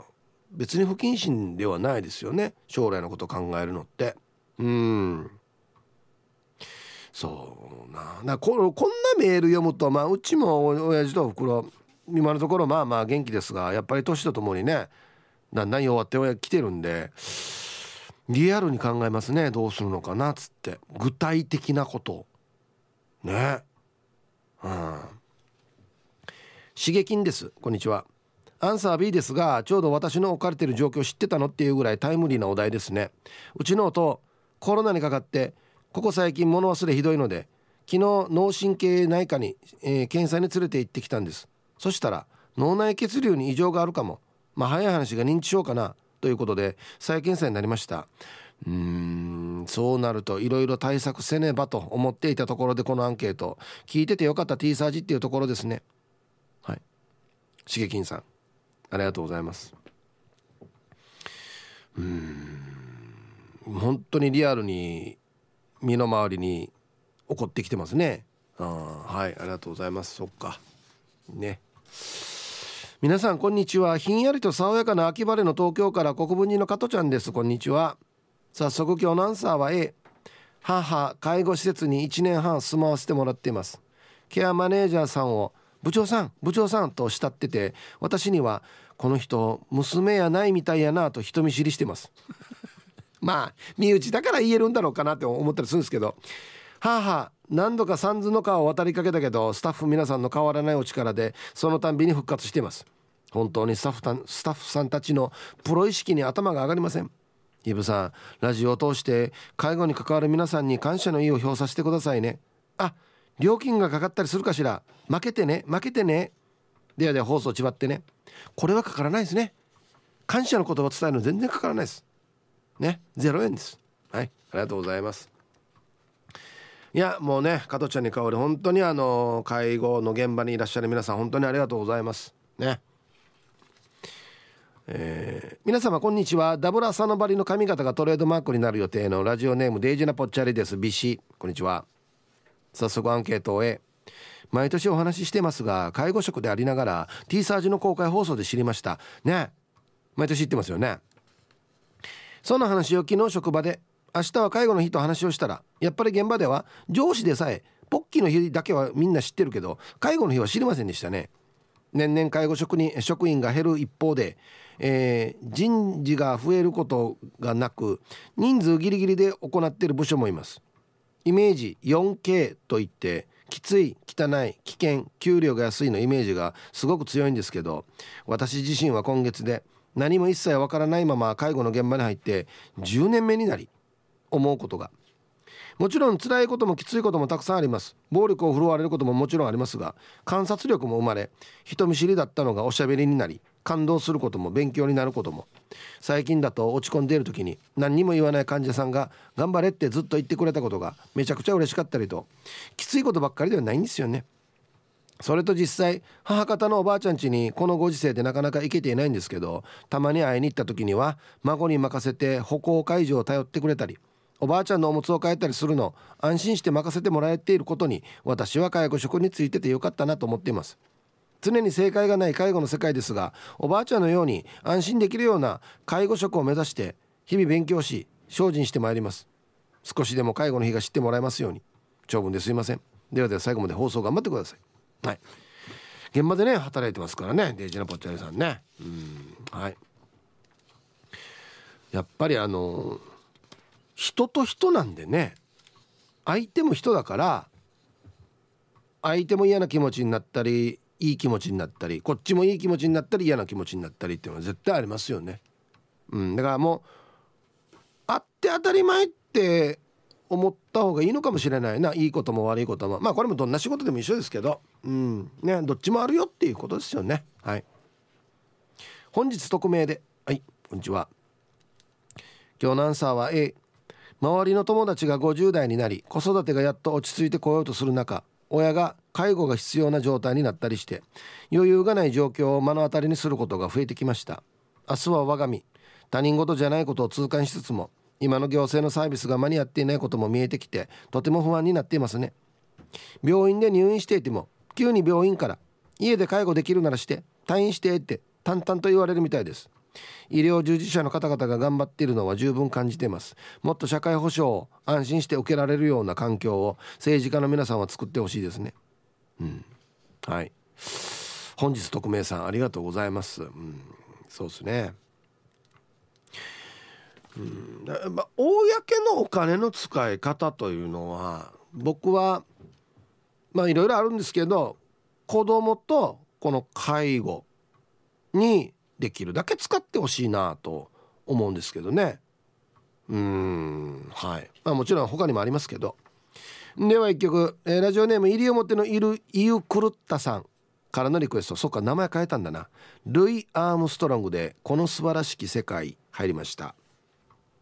別に不謹慎ではないですよね将来のことを考えるのって。うん。そうな。なここんなメール読むとまあうちも親父とおふくろ今のところまあまあ元気ですがやっぱり年とともにねだんだん弱って親来てるんでリアルに考えますね。どうするのかなっつって。具体的なこと。ね。うん。刺激です。こんにちは。アンサー B ですがちょうど私の置かれてる状況知ってたのっていうぐらいタイムリーなお題ですね。うちの音コロナにかかってここ最近物忘れひどいので昨日脳神経内科に、えー、検査に連れて行ってきたんです。そしたら脳内血流に異常があるかも。まあ早い話が認知症かな。ということで再検査になりました。うーんそうなるといろいろ対策せねばと思っていたところでこのアンケート。聞いててよかった T サージっていうところですね。はい。しげきんさん。ありがとうございます。うん本当にリアルに身の回りに起こってきてますね。あはいありがとうございます。そっか。ね。皆さんこんにちは。ひんやりと爽やかな秋晴れの東京から国分寺の加トちゃんです。こんにちは。早速今日のアンサーは A 母介護施設に1年半住まわせてもらっています。ケアマネージャーさんを部長さん部長さんと慕ってて私にはこの人娘やないみたいやなと人見知りしてます。まあ身内だから言えるんだろうかなって思ったりするんですけど。母何度か三途の川を渡りかけたけどスタッフ皆さんの変わらないお力でそのたんびに復活しています。本当にスタッフたスタッフさんたちのプロ意識に頭が上がりません。イブさんラジオを通して介護に関わる皆さんに感謝の意を表させてくださいね。あ料金がかかったりするかしら。負けてね負けてね。ではでは放送ちばってね。これはかからないですね。感謝の言葉を伝えるの全然かからないです。ね0円です。はいありがとうございます。いやもうね加トちゃんに代わり本当にあの介護の現場にいらっしゃる皆さん本当にありがとうございます。ね。えー、皆様こんにちは。ダブラサノバリの髪型がトレードマークになる予定のラジオネームデイジナポッチャリです。ビシ。こんにちは。早速アンケートを終え毎年お話ししてますが介護職でありながら T サージの公開放送で知りました。ね。毎年言ってますよね。そんな話を昨日職場で明日は介護の日と話をしたらやっぱり現場では上司でさえポッキーの日だけはみんな知ってるけど介護の日は知りませんでしたね。年々介護職人職員が減る一方でえー、人事が増えることがなく人数ギリギリで行っている部署もいます。イメージ 4K といってきつい汚い危険給料が安いのイメージがすごく強いんですけど私自身は今月で何も一切わからないまま介護の現場に入って10年目になり思うことが。もちろん辛いこともきついこともたくさんあります。暴力を振るわれることももちろんありますが観察力も生まれ人見知りだったのがおしゃべりになり感動することも勉強になることも。最近だと落ち込んでいる時に何にも言わない患者さんが「頑張れ」ってずっと言ってくれたことがめちゃくちゃ嬉しかったりときついことばっかりではないんですよね。それと実際母方のおばあちゃん家にこのご時世でなかなか行けていないんですけどたまに会いに行った時には孫に任せて歩行介助を頼ってくれたりおばあちゃんのおむつを替えたりするの安心して任せてもらえていることに私は介護職についててよかったなと思っています。常に正解がない介護の世界ですがおばあちゃんのように安心できるような介護職を目指して日々勉強し精進してまいります。少しでも介護の日が知ってもらえますように。長文ですいません。ではでは最後まで放送頑張ってください。はい。現場でね働いてますからねデイジーナポッチャリさんね。うん。はい。やっぱりあの人と人なんでね。相手も人だから相手も嫌な気持ちになったりいい気持ちになったりこっちもいい気持ちになったり嫌な気持ちになったりっていうのは絶対ありますよね。うん、だからもうあって当たり前って思った方がいいのかもしれないな。いいことも悪いことも。まあこれもどんな仕事でも一緒ですけど。うん。ねどっちもあるよっていうことですよね。はい。本日匿名で。はい。こんにちは。今日のアンサーは A 周りの友達が50代になり子育てがやっと落ち着いてこようとする中親が介護が必要な状態になったりして余裕がない状況を目の当たりにすることが増えてきました。明日は我が身他人事じゃないことを痛感しつつも今の行政のサービスが間に合っていないことも見えてきてとても不安になっていますね。病院で入院していても急に病院から家で介護できるならして退院してって淡々と言われるみたいです。医療従事者の方々が頑張っているのは十分感じています。もっと社会保障を安心して受けられるような環境を政治家の皆さんは作ってほしいですね。うん。はい。本日匿名さんありがとうございます。うん。そうですね。うん。まあ、公のお金の使い方というのは僕はまあいろいろあるんですけど子供とこの介護にできるだけ使ってほしいなと思うんですけどね。うんはい。まあもちろん他にもありますけど。では一曲、えー、ラジオネーム西表のいるイユクルッタさんからのリクエスト。そっか名前変えたんだな。ルイ・アームストロングで「この素晴らしき世界」入りました。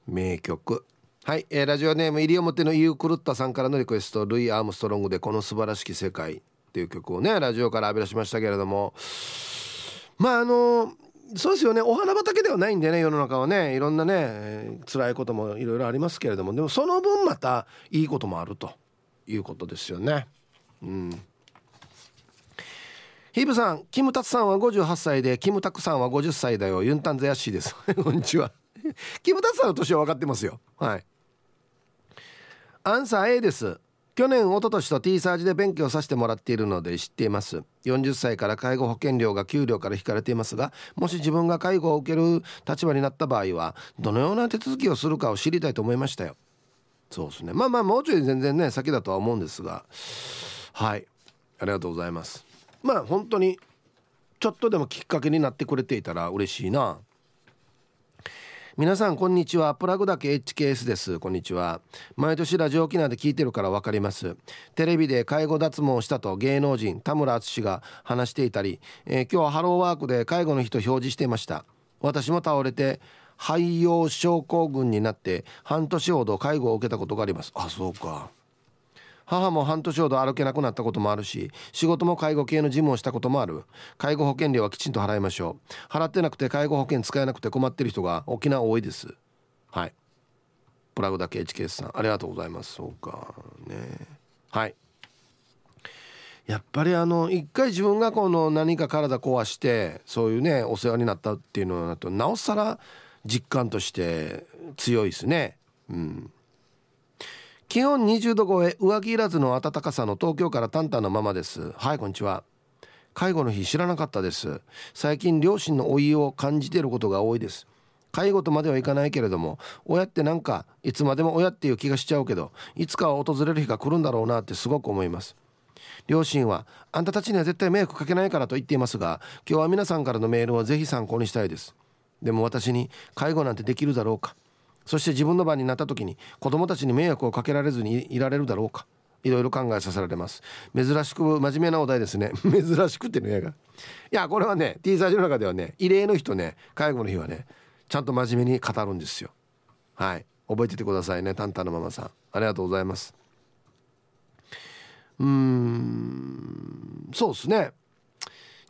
名曲。はい、えー、ラジオネーム西表のイユクルッタさんからのリクエスト。ルイ・アームストロングで「この素晴らしき世界」っていう曲をねラジオから浴び出しましたけれども。まああのそうですよね。お花畑ではないんでね世の中はね。いろんなね辛いこともいろいろありますけれども。でもその分またいいこともあるということですよね。うん。ヒーブさんキムタツさんは58歳でキムタクさんは50歳だよ。ユンタンザヤッシーです。こんにちは。キムタツさんの年は分かってますよ。はい。アンサー A です。去年一昨年と T サージで勉強させてもらっているので知っています。40歳から介護保険料が給料から引かれていますがもし自分が介護を受ける立場になった場合はどのような手続きをするかを知りたいと思いましたよ。そうですね。まあまあもうちょい全然ね先だとは思うんですが。はい。ありがとうございます。まあ本当にちょっとでもきっかけになってくれていたら嬉しいな。皆さんこんにちは。プラグだけ HKS です。こんにちは。毎年ラジオ沖縄で聞いてるから分かります。テレビで介護脱毛したと芸能人田村淳が話していたり、えー、今日はハローワークで介護の人表示していました。私も倒れて肺葉症候群になって半年ほど介護を受けたことがあります。あそうか。母も半年ほど歩けなくなったこともあるし仕事も介護系の事務をしたこともある。介護保険料はきちんと払いましょう。払ってなくて介護保険使えなくて困ってる人が沖縄多いです。はい。プラグだけ HKS さん。ありがとうございます。そうかね。はい。やっぱりあの一回自分がこの何か体壊してそういうねお世話になったっていうのだとなおさら実感として強いですね。うん。気温20度超え上着いらずの暖かさの東京からタンタンのままです。はいこんにちは。介護の日知らなかったです。最近両親の老いを感じていることが多いです。介護とまではいかないけれども親ってなんかいつまでも親っていう気がしちゃうけどいつかは訪れる日が来るんだろうなってすごく思います。両親はあんたたちには絶対迷惑かけないからと言っていますが今日は皆さんからのメールをぜひ参考にしたいです。でも私に介護なんてできるだろうか。そして自分の番になった時に子供たちに迷惑をかけられずにいられるだろうか。いろいろ考えさせられます。珍しく真面目なお題ですね。珍しくってねがいやこれはね T サージの中ではね異例の日とね介護の日はねちゃんと真面目に語るんですよ。はい。覚えててくださいねタンタンのママさん。ありがとうございます。うーんそうですね。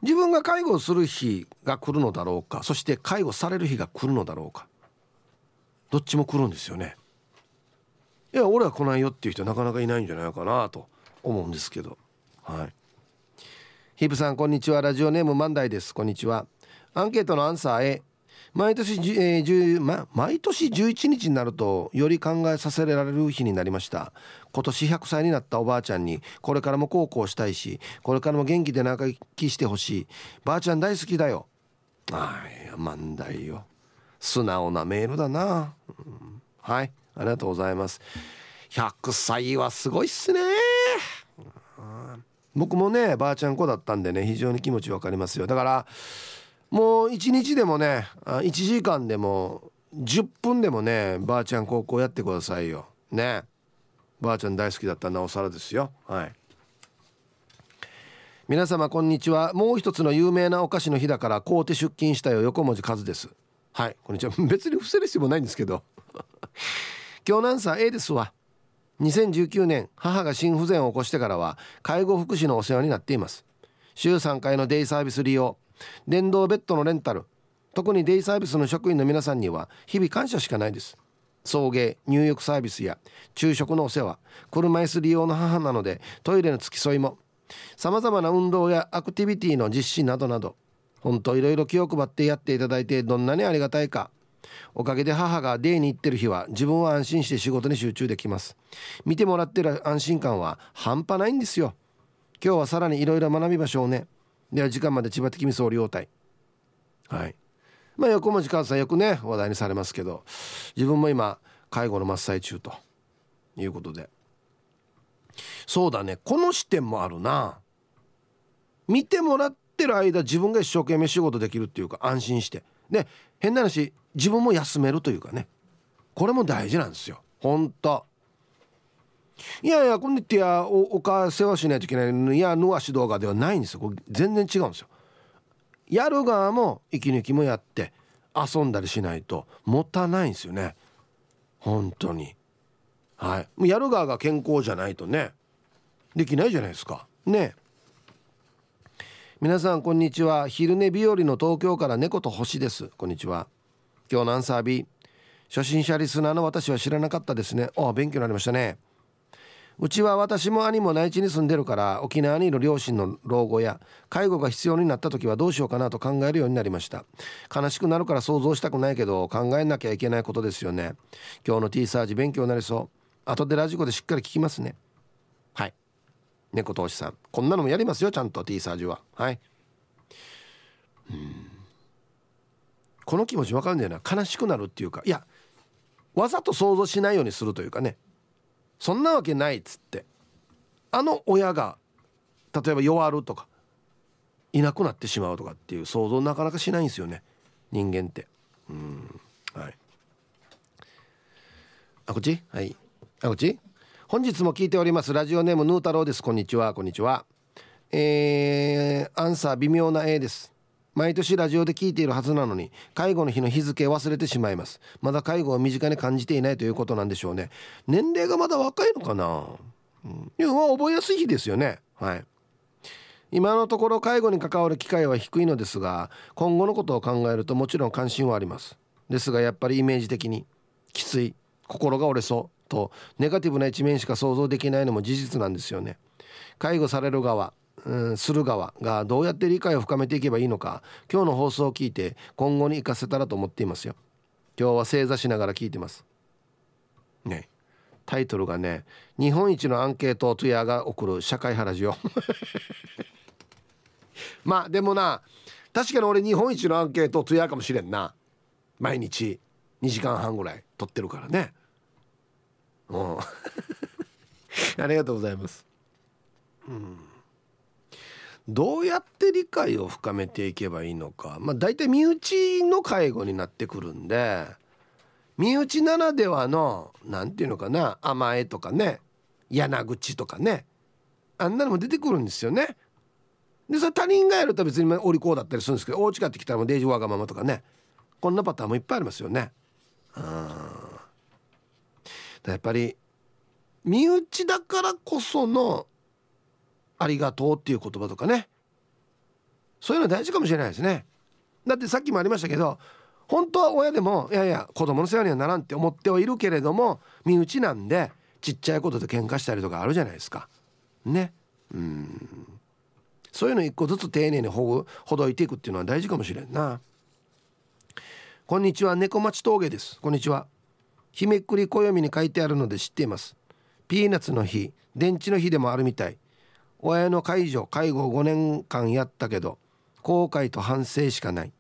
自分が介護する日が来るのだろうかそして介護される日が来るのだろうか。どっちも来るんですよね。いや俺は来ないよっていう人なかなかいないんじゃないかなと思うんですけど。はい。ヒープさんこんにちは。ラジオネーム万代です。こんにちは。アンケートのアンサー A 毎年、えーま、毎年11日になるとより考えさせられる日になりました。今年100歳になったおばあちゃんにこれからも孝行したいしこれからも元気で長生きしてほしい。ばあちゃん大好きだよ。あい万代よ。素直なメールだな、うん、はい。ありがとうございます。100歳はすごいっすね。僕もねばあちゃん子だったんでね非常に気持ちわかりますよ。だからもう一日でもね1時間でも10分でもねばあちゃん高校やってくださいよ。ね。ばあちゃん大好きだったなおさらですよ。はい。皆様こんにちは。もう一つの有名なお菓子の日だから買うて出勤したよ。横文字数です。はいこんにちは。別に伏せる必要もないんですけど。今日なんさ A ですわ。2019年母が心不全を起こしてからは介護福祉のお世話になっています。週3回のデイサービス利用電動ベッドのレンタル特にデイサービスの職員の皆さんには日々感謝しかないです。送迎入浴サービスや昼食のお世話車椅子利用の母なのでトイレの付き添いもさまざまな運動やアクティビティの実施などなど本当いろいろ気を配ってやっていただいてどんなにありがたいか。おかげで母がデイに行ってる日は自分は安心して仕事に集中できます。見てもらってる安心感は半端ないんですよ。今日はさらにいろいろ学びましょうね。では時間まで千葉的味噌両体はい。まあ横文字川さんよくね話題にされますけど自分も今介護の真っ最中と。いうことで。そうだね。この視点もあるな。見てもらってる間自分が一生懸命仕事できるっていうか安心して。で変な話自分も休めるというかね。これも大事なんですよ。ほんといやいや今度やおお母世話しないといけないいやぬわし動画ではないんですよ。これ全然違うんですよ。やる側も息抜きもやって遊んだりしないともったないんですよね。本当に。はい。やる側が健康じゃないとねできないじゃないですか。ね。皆さんこんにちは。昼寝日和の東京から猫と星です。こんにちは。今日のアンサー B 初心者リスナーの私は知らなかったですね。ああ勉強になりましたね。うちは私も兄も内地に住んでるから沖縄にいる両親の老後や介護が必要になった時はどうしようかなと考えるようになりました。悲しくなるから想像したくないけど考えなきゃいけないことですよね。今日の T サージ勉強になりそう。後でラジコでしっかり聞きますね。猫投資さん。こんなのもやりますよちゃんと T サージは。はい。この気持ち分かるんだよな。悲しくなるっていうか。いやわざと想像しないようにするというかね。そんなわけないっつって。あの親が例えば弱るとかいなくなってしまうとかっていう想像なかなかしないんですよね。人間って。うん。はい。あこっち？はい。あこっち？本日も聞いております。ラジオネームヌー太郎です。こんにちは。こんにちは。えー、アンサー微妙な A です。毎年ラジオで聞いているはずなのに介護の日の日付忘れてしまいます。まだ介護を身近に感じていないということなんでしょうね。年齢がまだ若いのかな、うん、いや覚えやすい日ですよね。はい。今のところ介護に関わる機会は低いのですが今後のことを考えるともちろん関心はあります。ですがやっぱりイメージ的にきつい心が折れそう。とネガティブな一面しか想像できないのも事実なんですよね。介護される側うん、する側がどうやって理解を深めていけばいいのか今日の放送を聞いて今後に生かせたらと思っていますよ。今日は正座しながら聞いてます。ねタイトルがね日本一のアンケートトゥヤが送る社会派ラジオ。まあでもな確かに俺日本一のアンケートトゥヤかもしれんな。毎日2時間半ぐらい撮ってるからね。うん。ありがとうございます。うん。どうやって理解を深めていけばいいのか。まあ大体身内の介護になってくるんで身内ならではの何て言うのかな甘えとかね柳口とかねあんなのも出てくるんですよね。でそれ他人がやると別にお利口だったりするんですけどお家帰ってきたらもうデージわがままとかねこんなパターンもいっぱいありますよね。うん。やっぱり身内だからこそのありがとうっていう言葉とかね。そういうの大事かもしれないですね。だってさっきもありましたけど本当は親でもいやいや子供の世話にはならんって思ってはいるけれども身内なんでちっちゃいことで喧嘩したりとかあるじゃないですか。ね。うん。そういうの一個ずつ丁寧にほほどいていくっていうのは大事かもしれんな。こんにちは猫町峠です。こんにちは。日めくり暦に書いてあるので知っています。ピーナッツの日電池の日でもあるみたい。親の介助介護5年間やったけど後悔と反省しかない。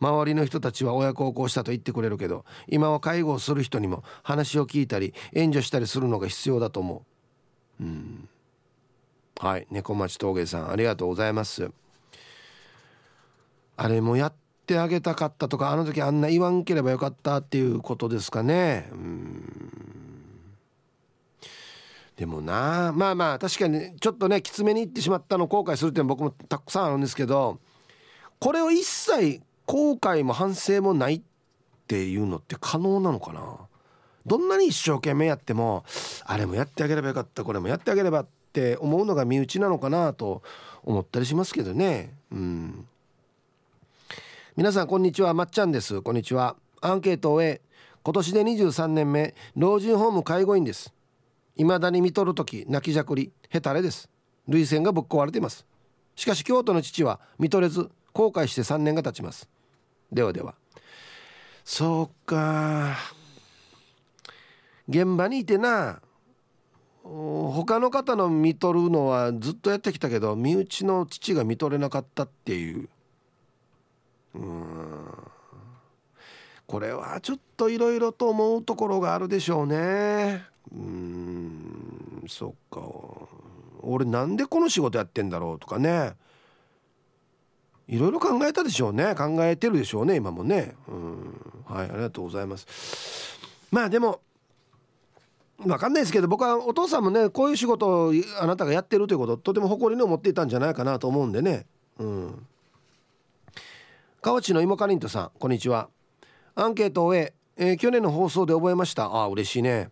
周りの人たちは親孝行したと言ってくれるけど今は介護をする人にも話を聞いたり援助したりするのが必要だと思う。うん。はい猫町峠さんありがとうございます。あれもやってあげたかったとかあの時あんな言わんければよかったっていうことですかね。うん。でもなまあまあ確かにちょっとねきつめにいってしまったの後悔するっていうの僕もたくさんあるんですけどこれを一切後悔も反省もないっていうのって可能なのかな？どんなに一生懸命やってもあれもやってあげればよかったこれもやってあげればって思うのが身内なのかなと思ったりしますけどね。うん。皆さんこんにちはまっちゃんです。こんにちは。アンケートを終え今年で23年目老人ホーム介護員です。未だに見とる時泣きじゃくりへたれです。涙腺がぶっ壊れています。しかし京都の父は見とれず後悔して3年が経ちます。ではでは。そうか。現場にいてな他の方の見とるのはずっとやってきたけど身内の父が見とれなかったっていう。うん。これはちょっといろいろと思うところがあるでしょうね。うん。そっか。俺なんでこの仕事やってんだろうとかね。いろいろ考えたでしょうね。考えてるでしょうね今もね。うん。はいありがとうございます。まあでも分かんないですけど僕はお父さんもねこういう仕事をあなたがやってるということとても誇りに思っていたんじゃないかなと思うんでね。うん。河内の芋かりんとさんこんにちは。アンケートを終ええー、去年の放送で覚えました。あ嬉しいね。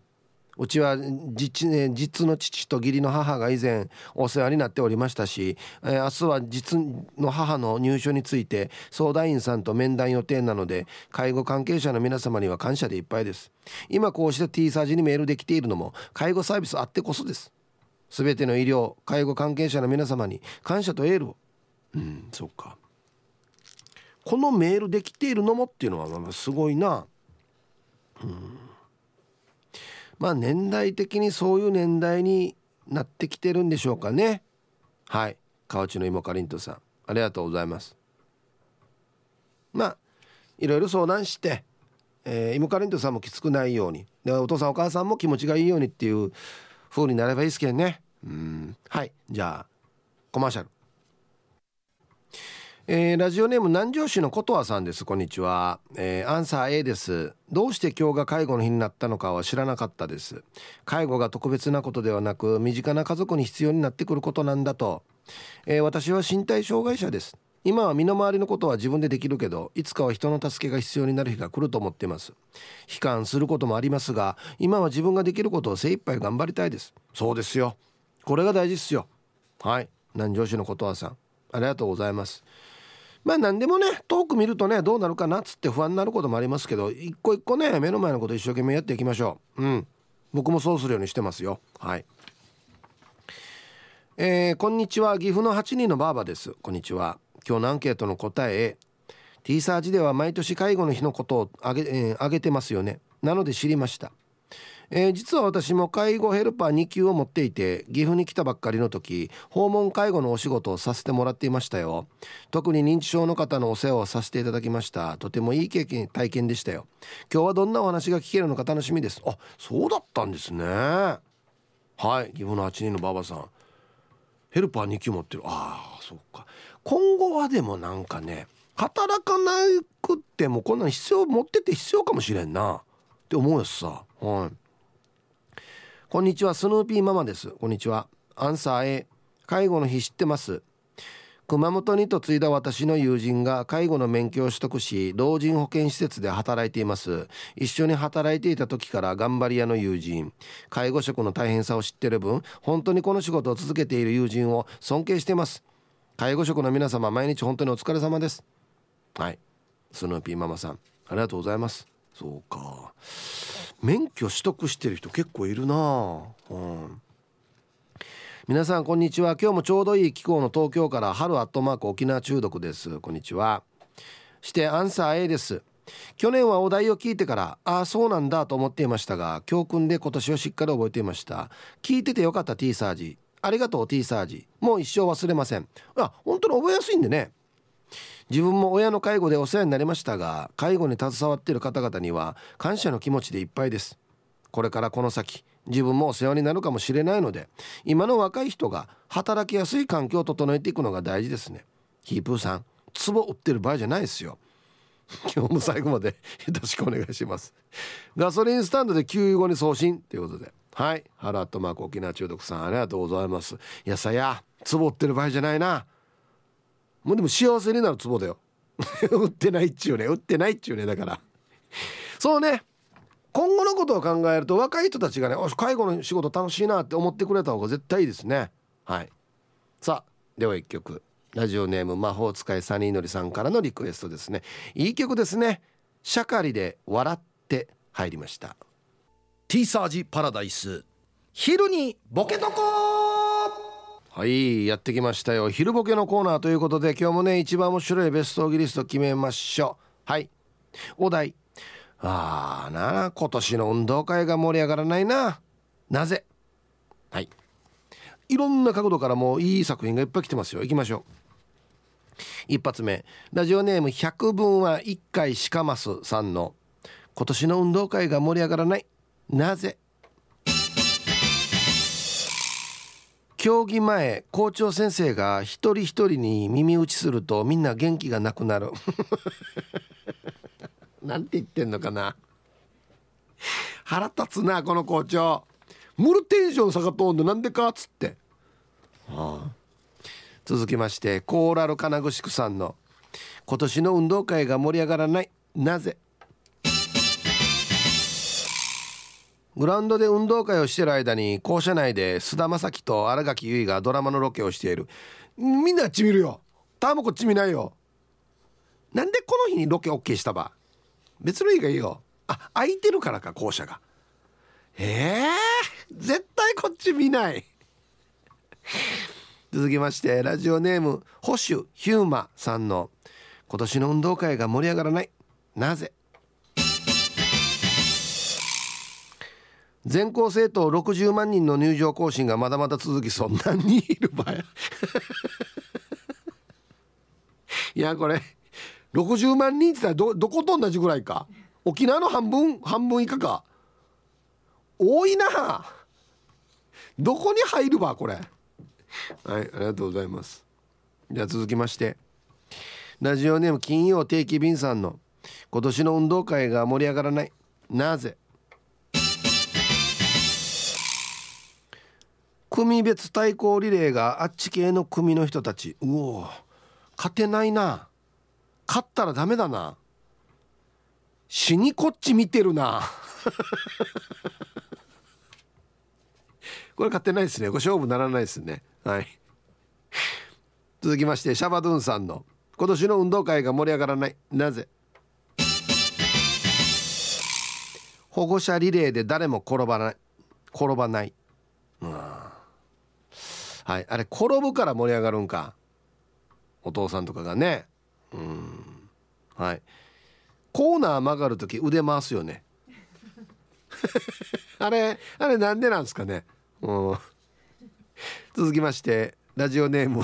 うちは実,、ね、実の父と義理の母が以前お世話になっておりましたし、えー、明日は実の母の入所について相談員さんと面談予定なので介護関係者の皆様には感謝でいっぱいです。今こうして T サージにメールできているのも介護サービスあってこそです。全ての医療介護関係者の皆様に感謝とエールを。うんそっか。このメールできているのもっていうのはすごいな。うん。まあ年代的にそういう年代になってきてるんでしょうかね。はい。河内の芋かりんとさん。ありがとうございます。まあいろいろ相談して、えー、芋かりんとさんもきつくないように。でお父さんお母さんも気持ちがいいようにっていう風になればいいですけどね。うん。はい。じゃあコマーシャル。えー、ラジオネーム南城市の琴和さんです。こんにちは、えー、アンサー A です。どうして今日が介護の日になったのかは知らなかったです。介護が特別なことではなく身近な家族に必要になってくることなんだと、えー、私は身体障害者です。今は身の回りのことは自分でできるけどいつかは人の助けが必要になる日が来ると思っています。悲観することもありますが今は自分ができることを精一杯頑張りたいです。そうですよ。これが大事っすよ。はい。南城市の琴和さん。ありがとうございますまあ何でもね遠く見るとねどうなるかなっつって不安になることもありますけど一個一個ね目の前のこと一生懸命やっていきましょう。うん。僕もそうするようにしてますよ。はい。えー、こんにちは。岐阜の8人のばあばです。こんにちは。今日のアンケートの答え T サージでは毎年介護の日のことをあげ,、えー、あげてますよね。なので知りました。えー、実は私も介護ヘルパー2級を持っていて岐阜に来たばっかりの時訪問介護のお仕事をさせてもらっていましたよ。特に認知症の方のお世話をさせていただきました。とてもいい経験体験でしたよ。今日はどんなお話が聞けるのか楽しみです。あそうだったんですね。はい岐阜の8人のばばさん。ヘルパー2級持ってる。ああそうか。今後はでもなんかね働かなくってもこんなの必要持ってて必要かもしれんな。って思うやつさ。はい。こんにちはスヌーピーママです。こんにちは。アンサー A 介護の日知ってます。熊本に嫁いだ私の友人が介護の免許を取得し老人保健施設で働いています。一緒に働いていた時から頑張り屋の友人。介護職の大変さを知ってる分本当にこの仕事を続けている友人を尊敬しています。介護職の皆様毎日本当にお疲れ様です。はい。スヌーピーママさんありがとうございます。そうか。免許取得してる人結構いるなうん。皆さんこんにちは。今日もちょうどいい気候の東京から春アットマーク沖縄中毒です。こんにちは。してアンサー A です。去年はお題を聞いてからああそうなんだと思っていましたが教訓で今年はしっかり覚えていました。聞いててよかった T サージ。ありがとう T サージ。もう一生忘れません。あ本当に覚えやすいんでね。自分も親の介護でお世話になりましたが介護に携わっている方々には感謝の気持ちでいっぱいです。これからこの先自分もお世話になるかもしれないので今の若い人が働きやすい環境を整えていくのが大事ですね。ヒープーさん壺売ってる場合じゃないですよ。今日も最後まで よろしくお願いします。ガソリンスタンドで給油後に送信ということで。はい。ハラットマーク沖縄中毒さんありがとうございます。いやさや壺売ってる場合じゃないな。もうでも幸せになる壺だよ。売ってないっちゅうね売ってないっちゅうねだから。そうね。今後のことを考えると若い人たちがね介護の仕事楽しいなって思ってくれた方が絶対いいですね。はい。さあでは一曲。ラジオネーム魔法使いサニーのりさんからのリクエストですね。いい曲ですね。シャカリで笑って入りました。ティーサージパラダイス。昼にボケとこはいやってきましたよ。昼ボケのコーナーということで今日もね一番面白いベストギリスト決めましょう。はい。お題。ああな今年の運動会が盛り上がらないな。なぜ。はい。いろんな角度からもういい作品がいっぱい来てますよ。行きましょう。一発目。ラジオネーム100分は1回しかますさんの今年の運動会が盛り上がらない。なぜ。競技前校長先生が一人一人に耳打ちするとみんな元気がなくなる。なんて言ってんのかな。腹立つなこの校長。ムルテンション下がっとんのなんでかっつって、はあ、続きましてコーラル金具宿さんの今年の運動会が盛り上がらない。なぜグラウンドで運動会をしてる間に校舎内で菅田将暉と新垣結衣がドラマのロケをしている。みんなあっち見るよ。ターもこっち見ないよ。なんでこの日にロケ OK したば？別の日がいいよ。あ空いてるからか校舎が。ええー、絶対こっち見ない。続きましてラジオネーム保守ヒューマさんの今年の運動会が盛り上がらない。なぜ？全校生徒60万人の入場行進がまだまだ続きそんなにいる場合。いやこれ60万人って言ったらどどこと同じぐらいか？沖縄の半分半分以下か？多いな。どこに入るばこれ？はいありがとうございます。じゃあ続きまして。ラジオネーム金曜定期便さんの今年の運動会が盛り上がらない。なぜ？組別対抗リレーがあっち系の組の人たち。うお勝てないな。勝ったらダメだな。死にこっち見てるな。これ勝てないですね。ご勝負ならないですね。はい。続きましてシャバドゥンさんの。今年の運動会が盛り上がらない。なぜ？保護者リレーで誰も転ばない。転ばない。うんはい。あれ転ぶから盛り上がるんか。お父さんとかがね。うん。はい。コーナー曲がる時腕回すよね。あれあれなんでなんですかね。うん。続きましてラジオネーム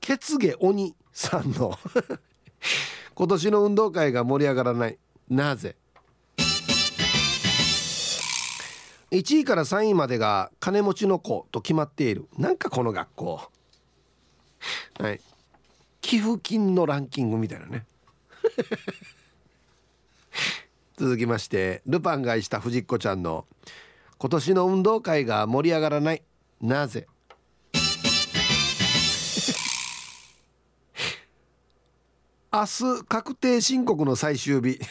血毛鬼さんの。今年の運動会が盛り上がらないなぜ1位から3位までが金持ちの子と決まっている。なんかこの学校。はい。寄付金のランキングみたいなね。続きましてルパンが愛した藤子ちゃんの今年の運動会が盛り上がらない。なぜ？明日確定申告の最終日。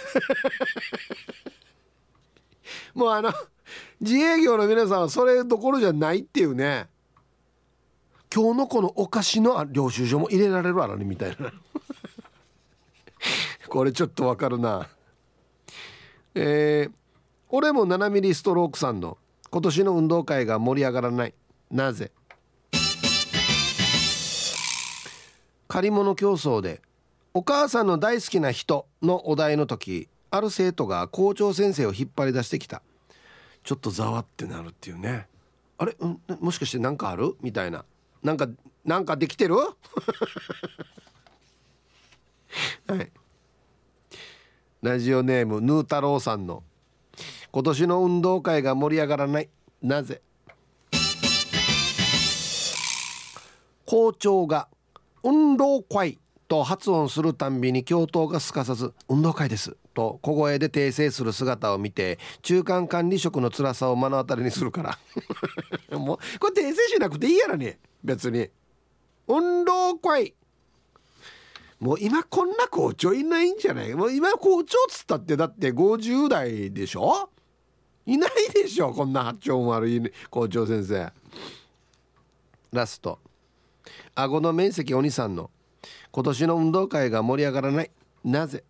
もうあの自営業の皆さんはそれどころじゃないっていうね。今日のこのお菓子の領収書も入れられるあらねみたいな。これちょっとわかるな。えー、俺も7ミリストロークさんの今年の運動会が盛り上がらない。なぜ？借り物競争でお母さんの大好きな人のお題の時ある生徒が校長先生を引っ張り出してきた。ちょっとざわってなるっていうね。あれ、うん、もしかして何かある？みたいな。なんかなんかできてる？はい。ラジオネームヌー太郎さんの。今年の運動会が盛り上がらない。なぜ？校長が運動会と発音するたんびに教頭がすかさず「運動会です」と小声で訂正する姿を見て中間管理職の辛さを目の当たりにするから。もうこれ訂正しなくていいやろね。別に。運動会。もう今こんな校長いないんじゃない？もう今校長っつったってだって50代でしょ？いないでしょこんな発音悪い。校長先生。ラスト。顎の面積お兄さんの。今年の運動会が盛り上がらない。なぜ？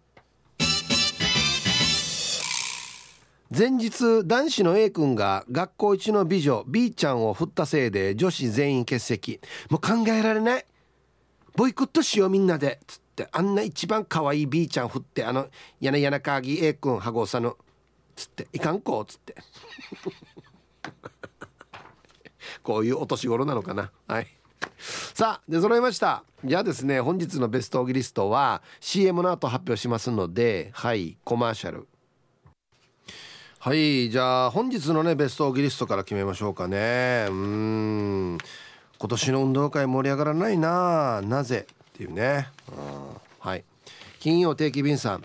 前日男子の A 君が学校一の美女 B ちゃんを振ったせいで女子全員欠席。もう考えられない。ボイコットしようみんなで。つってあんな一番可愛い B ちゃん振ってあのやなやなかぎ A 君羽子さんの。つっていかんこう。つって。こういうお年頃なのかな。はい。さあ出揃いました。じゃあですね本日のベストオギリストは CM の後発表しますのではいコマーシャル。はいじゃあ本日のねベストオギリストから決めましょうかね。うん。今年の運動会盛り上がらないななぜっていうね、うん、はい。金曜定期便さん。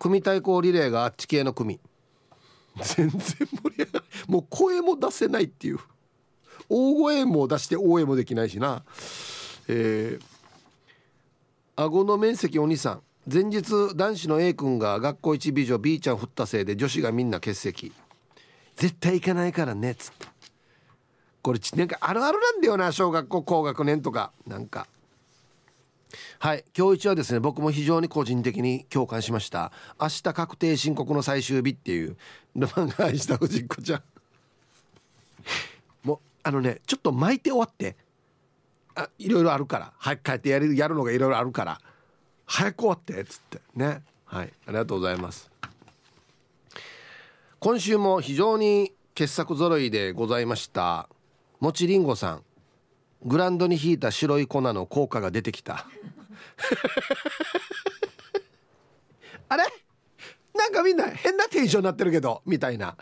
組対抗リレーがあっち系の組。全然盛り上がるもう声も出せないっていう。大声も出して大声もできないしな。えー、顎の面積お兄さん。前日男子の A 君が学校一美女 B ちゃん振ったせいで女子がみんな欠席。絶対行かないからねっつって。これなんかあるあるなんだよな小学校高学年とか。なんか。はい今日一はですね僕も非常に個人的に共感しました。明日確定申告の最終日っていうルマンが愛した藤子ちゃん。もうあのねちょっと巻いて終わって。あいろいろあるから。早く帰ってやるやるのがいろいろあるから。早く終わってっつって。ね。はい。ありがとうございます。今週も非常に傑作揃いでございましたもちりんごさん。グランドに引いた白い粉の効果が出てきた。あれ？なんかみんな変なテンションになってるけどみたいな。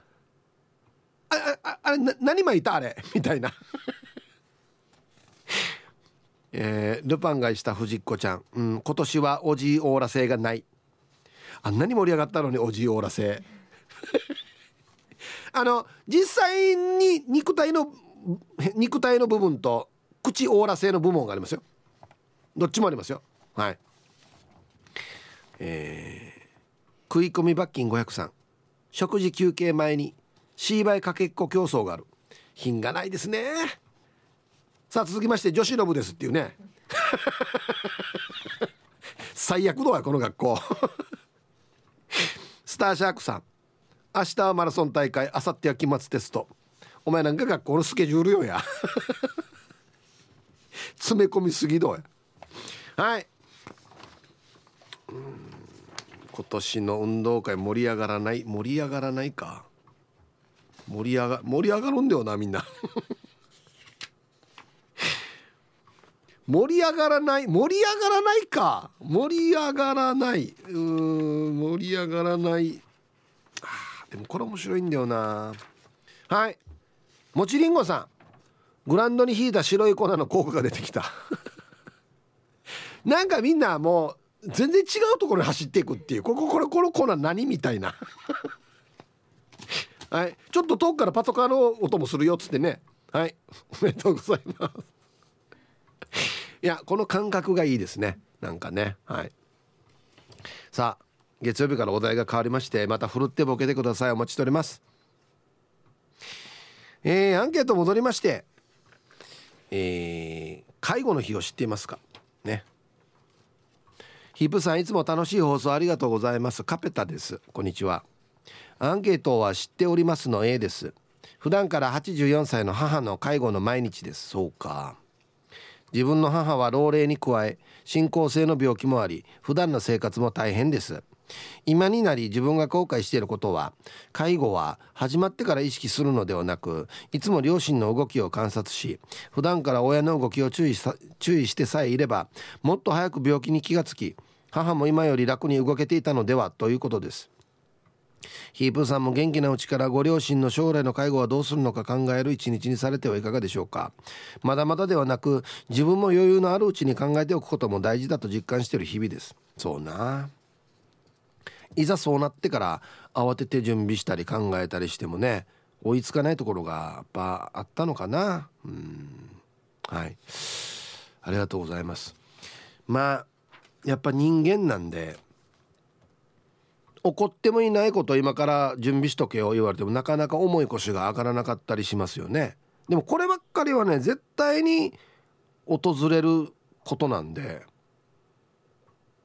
あああれな何巻いた？あれ？みたいな。えー、ルパンがした藤子ちゃん、うん、今年はおじいオーラ性がない。あんなに盛り上がったのにおじいオーラ性 あの実際に肉体の肉体の部分と口オーラ性の部門がありますよ。どっちもありますよ。はい。えー、食い込み罰金503食事休憩前にシーバイかけっこ競争がある。品がないですね。さあ続きまして女子の部ですっていうね。最悪どうやこの学校。スターシャークさん。明日はマラソン大会明後日は期末テスト。お前なんか学校のスケジュールよや。詰め込みすぎどうや。はい。今年の運動会盛り上がらない？盛り上がらないか。盛り上が盛り上がるんだよなみんな。盛り上がらない盛り上がらないか。盛り上がらない。うん盛り上がらない。あでもこれ面白いんだよな。はい。もちりんごさん。グランドに引いた白い粉の効果が出てきた。なんかみんなもう全然違うところに走っていくっていう。これこれこの粉何みたいな。はい。ちょっと遠くからパトカーの音もするよっつってね。はい。おめでとうございます。いやこの感覚がいいですね。なんかね。はい。さあ月曜日からお題が変わりましてまたふるってボケてください。お待ちしております。えー、アンケート戻りましてえー、介護の日を知っていますか？ね。ヒープさんいつも楽しい放送ありがとうございます。カペタです。こんにちは。アンケートは知っておりますの A です。普段から84歳の母の介護の毎日です。そうか。自分の母は老齢に加え進行性の病気もあり普段の生活も大変です。今になり自分が後悔していることは介護は始まってから意識するのではなくいつも両親の動きを観察し普段から親の動きを注意注意してさえいればもっと早く病気に気がつき母も今より楽に動けていたのではということです。ヒープーさんも元気なうちからご両親の将来の介護はどうするのか考える一日にされてはいかがでしょうか。まだまだではなく自分も余裕のあるうちに考えておくことも大事だと実感している日々です。そうな。いざそうなってから慌てて準備したり考えたりしてもね追いつかないところがやっぱあったのかな。うん。はい。ありがとうございます。まあやっぱ人間なんで怒ってもいないことを今から準備しとけよ言われてもなかなか重い腰が上がらなかったりしますよね。でもこればっかりはね絶対に訪れることなんで。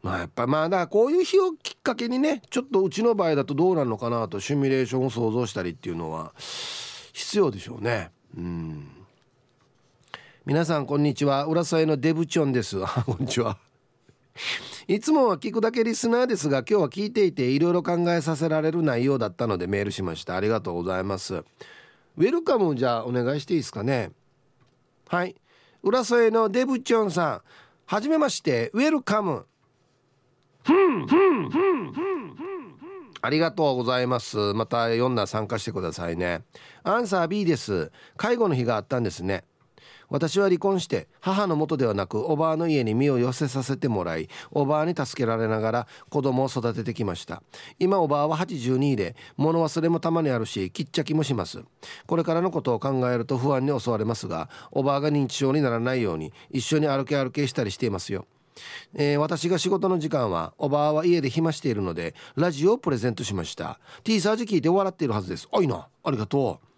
まあやっぱまあだからこういう日をきっかけにねちょっとうちの場合だとどうなるのかなとシミュレーションを想像したりっていうのは必要でしょうね。うん。皆さんこんにちは。浦添のデブチョンです。こんにちは。いつもは聞くだけリスナーですが今日は聞いていていろいろ考えさせられる内容だったのでメールしました。ありがとうございます。ウェルカムじゃあお願いしていいですかね？はい。浦添のデブチョンさん。はじめまして。ウェルカム。ありがとうございます。また読んだ参加してくださいね。アンサー B です。介護の日があったんですね。私は離婚して母の元ではなくおばあの家に身を寄せさせてもらいおばあに助けられながら子供を育ててきました。今おばあは82で物忘れもたまにあるしきっちゃきもします。これからのことを考えると不安に襲われますがおばあが認知症にならないように一緒に歩け歩けしたりしていますよ。えー、私が仕事の時間はおばあは家で暇しているのでラジオをプレゼントしました。T サージ聞いて笑っているはずです。あいなありがとう。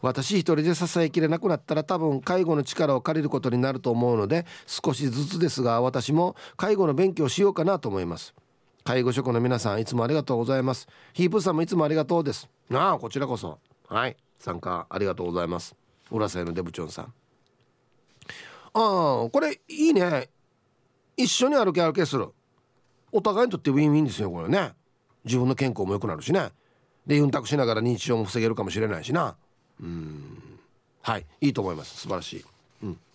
私一人で支えきれなくなったら多分介護の力を借りることになると思うので少しずつですが私も介護の勉強しようかなと思います。介護職の皆さんいつもありがとうございます。ヒープさんもいつもありがとうです。なあこちらこそ。はい。参加ありがとうございます。浦添のデブチョンさん。ああこれいいね。一緒に歩き歩きする。お互いにとってウィンウィンですよこれね。自分の健康も良くなるしね。でユンタクしながら認知症も防げるかもしれないしな。うん。はい。いいと思います。素晴らしい、うん、